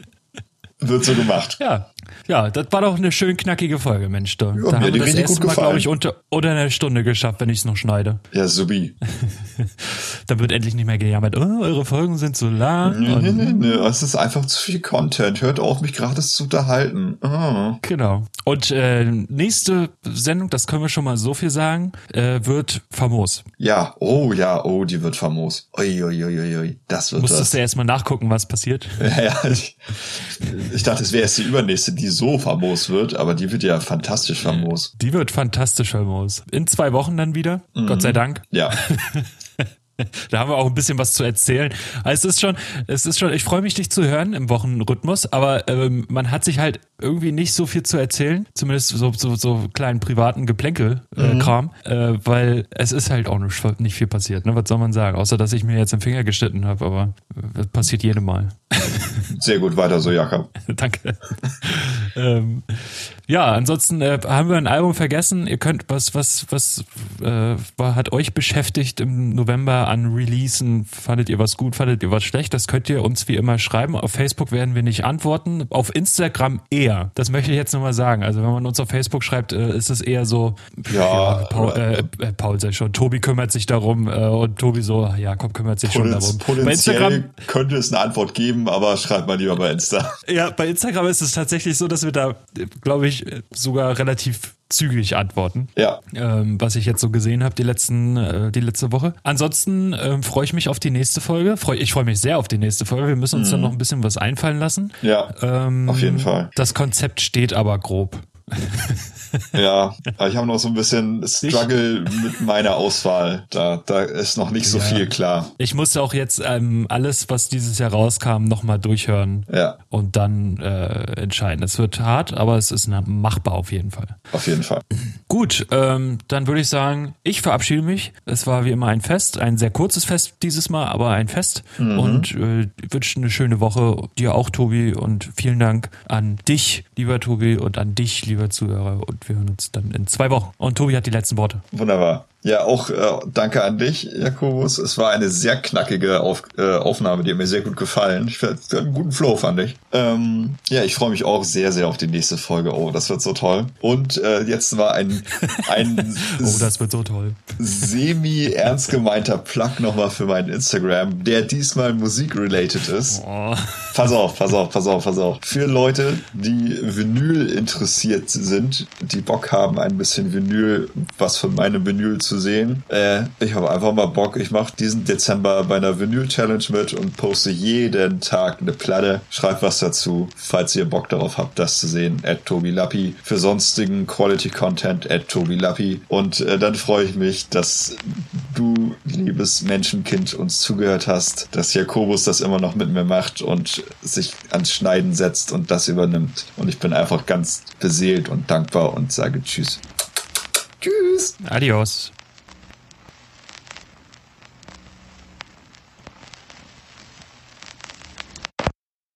Speaker 2: Wird so gemacht.
Speaker 1: Ja. Ja, das war doch eine schön knackige Folge, Mensch. Da, ja, da haben wir das erste Mal, glaube ich, unter, unter einer Stunde geschafft, wenn ich es noch schneide.
Speaker 2: Ja, subi.
Speaker 1: da wird endlich nicht mehr gejammert, oh, eure Folgen sind so lang.
Speaker 2: Nee, nee, nee, nee, es ist einfach zu viel Content. Hört auf, mich gratis zu unterhalten. Oh.
Speaker 1: Genau. Und äh, nächste Sendung, das können wir schon mal so viel sagen, äh, wird famos.
Speaker 2: Ja, oh ja, oh, die wird famos. Uiuiuiui, ui, ui, ui. das wird
Speaker 1: Musstest
Speaker 2: das.
Speaker 1: du erstmal nachgucken, was passiert?
Speaker 2: Ja, ja ich, ich dachte, es wäre jetzt die übernächste, die so famos wird, aber die wird ja fantastisch famos.
Speaker 1: Die wird fantastisch famos. In zwei Wochen dann wieder, mhm. Gott sei Dank.
Speaker 2: Ja.
Speaker 1: da haben wir auch ein bisschen was zu erzählen. Also es ist schon, es ist schon, ich freue mich, dich zu hören im Wochenrhythmus, aber ähm, man hat sich halt irgendwie nicht so viel zu erzählen, zumindest so, so, so kleinen privaten Geplänkel-Kram, äh, mhm. äh, weil es ist halt auch nicht, nicht viel passiert, ne? Was soll man sagen? Außer, dass ich mir jetzt den Finger geschnitten habe, aber das passiert jedem Mal.
Speaker 2: Sehr gut, weiter so, Jakob.
Speaker 1: Danke. ähm, ja, ansonsten äh, haben wir ein Album vergessen. Ihr könnt, was, was, was äh, hat euch beschäftigt im November an Releasen? Fandet ihr was gut, fandet ihr was schlecht? Das könnt ihr uns wie immer schreiben. Auf Facebook werden wir nicht antworten. Auf Instagram eher. Das möchte ich jetzt nochmal sagen. Also wenn man uns auf Facebook schreibt, äh, ist es eher so,
Speaker 2: ja,
Speaker 1: ja Paul, äh, äh, Paul sei schon, Tobi kümmert sich darum äh, und Tobi so, Jakob kümmert sich schon
Speaker 2: darum. Bei Instagram könnte es eine Antwort geben, aber schreibt mal lieber bei Insta.
Speaker 1: Ja, bei Instagram ist es tatsächlich so, dass wir da, glaube ich, sogar relativ zügig antworten.
Speaker 2: Ja.
Speaker 1: Ähm, was ich jetzt so gesehen habe die letzten äh, die letzte Woche. Ansonsten ähm, freue ich mich auf die nächste Folge. Freu, ich freue mich sehr auf die nächste Folge. Wir müssen uns mhm. dann noch ein bisschen was einfallen lassen.
Speaker 2: Ja. Ähm, auf jeden Fall.
Speaker 1: Das Konzept steht aber grob.
Speaker 2: ja, ich habe noch so ein bisschen Struggle ich? mit meiner Auswahl. Da, da ist noch nicht so ja. viel klar.
Speaker 1: Ich musste auch jetzt ähm, alles, was dieses Jahr rauskam, nochmal durchhören
Speaker 2: ja.
Speaker 1: und dann äh, entscheiden. Es wird hart, aber es ist machbar auf jeden Fall.
Speaker 2: Auf jeden Fall.
Speaker 1: Gut, ähm, dann würde ich sagen, ich verabschiede mich. Es war wie immer ein Fest, ein sehr kurzes Fest dieses Mal, aber ein Fest. Mhm. Und äh, wünsche eine schöne Woche. Dir auch, Tobi. Und vielen Dank an dich, lieber Tobi, und an dich, lieber Zuhörer. Und wir hören uns dann in zwei Wochen. Und Tobi hat die letzten Worte.
Speaker 2: Wunderbar. Ja, auch äh, danke an dich, Jakobus. Es war eine sehr knackige Auf, äh, Aufnahme, die hat mir sehr gut gefallen. Ich hatte einen guten Flow, fand ich. Ähm, ja, ich freue mich auch sehr, sehr auf die nächste Folge. Oh, das wird so toll. Und äh, jetzt war ein, ein
Speaker 1: Oh, das wird so toll.
Speaker 2: Semi-ernst gemeinter Plug nochmal für meinen Instagram, der diesmal Musik-related ist. Oh. Pass auf, pass auf, pass auf, pass auf. Für Leute, die Vinyl interessiert sind, die Bock haben, ein bisschen Vinyl, was von meinem Vinyl zu sehen. Äh, ich habe einfach mal Bock. Ich mache diesen Dezember bei einer Vinyl Challenge mit und poste jeden Tag eine Platte. Schreibt was dazu, falls ihr Bock darauf habt, das zu sehen. At Tobi Lappi. Für sonstigen Quality Content at Tobi Lappi. Und äh, dann freue ich mich, dass du, liebes Menschenkind, uns zugehört hast, dass Jakobus das immer noch mit mir macht und sich ans Schneiden setzt und das übernimmt. Und ich bin einfach ganz beseelt und dankbar und sage Tschüss. Tschüss.
Speaker 1: Adios.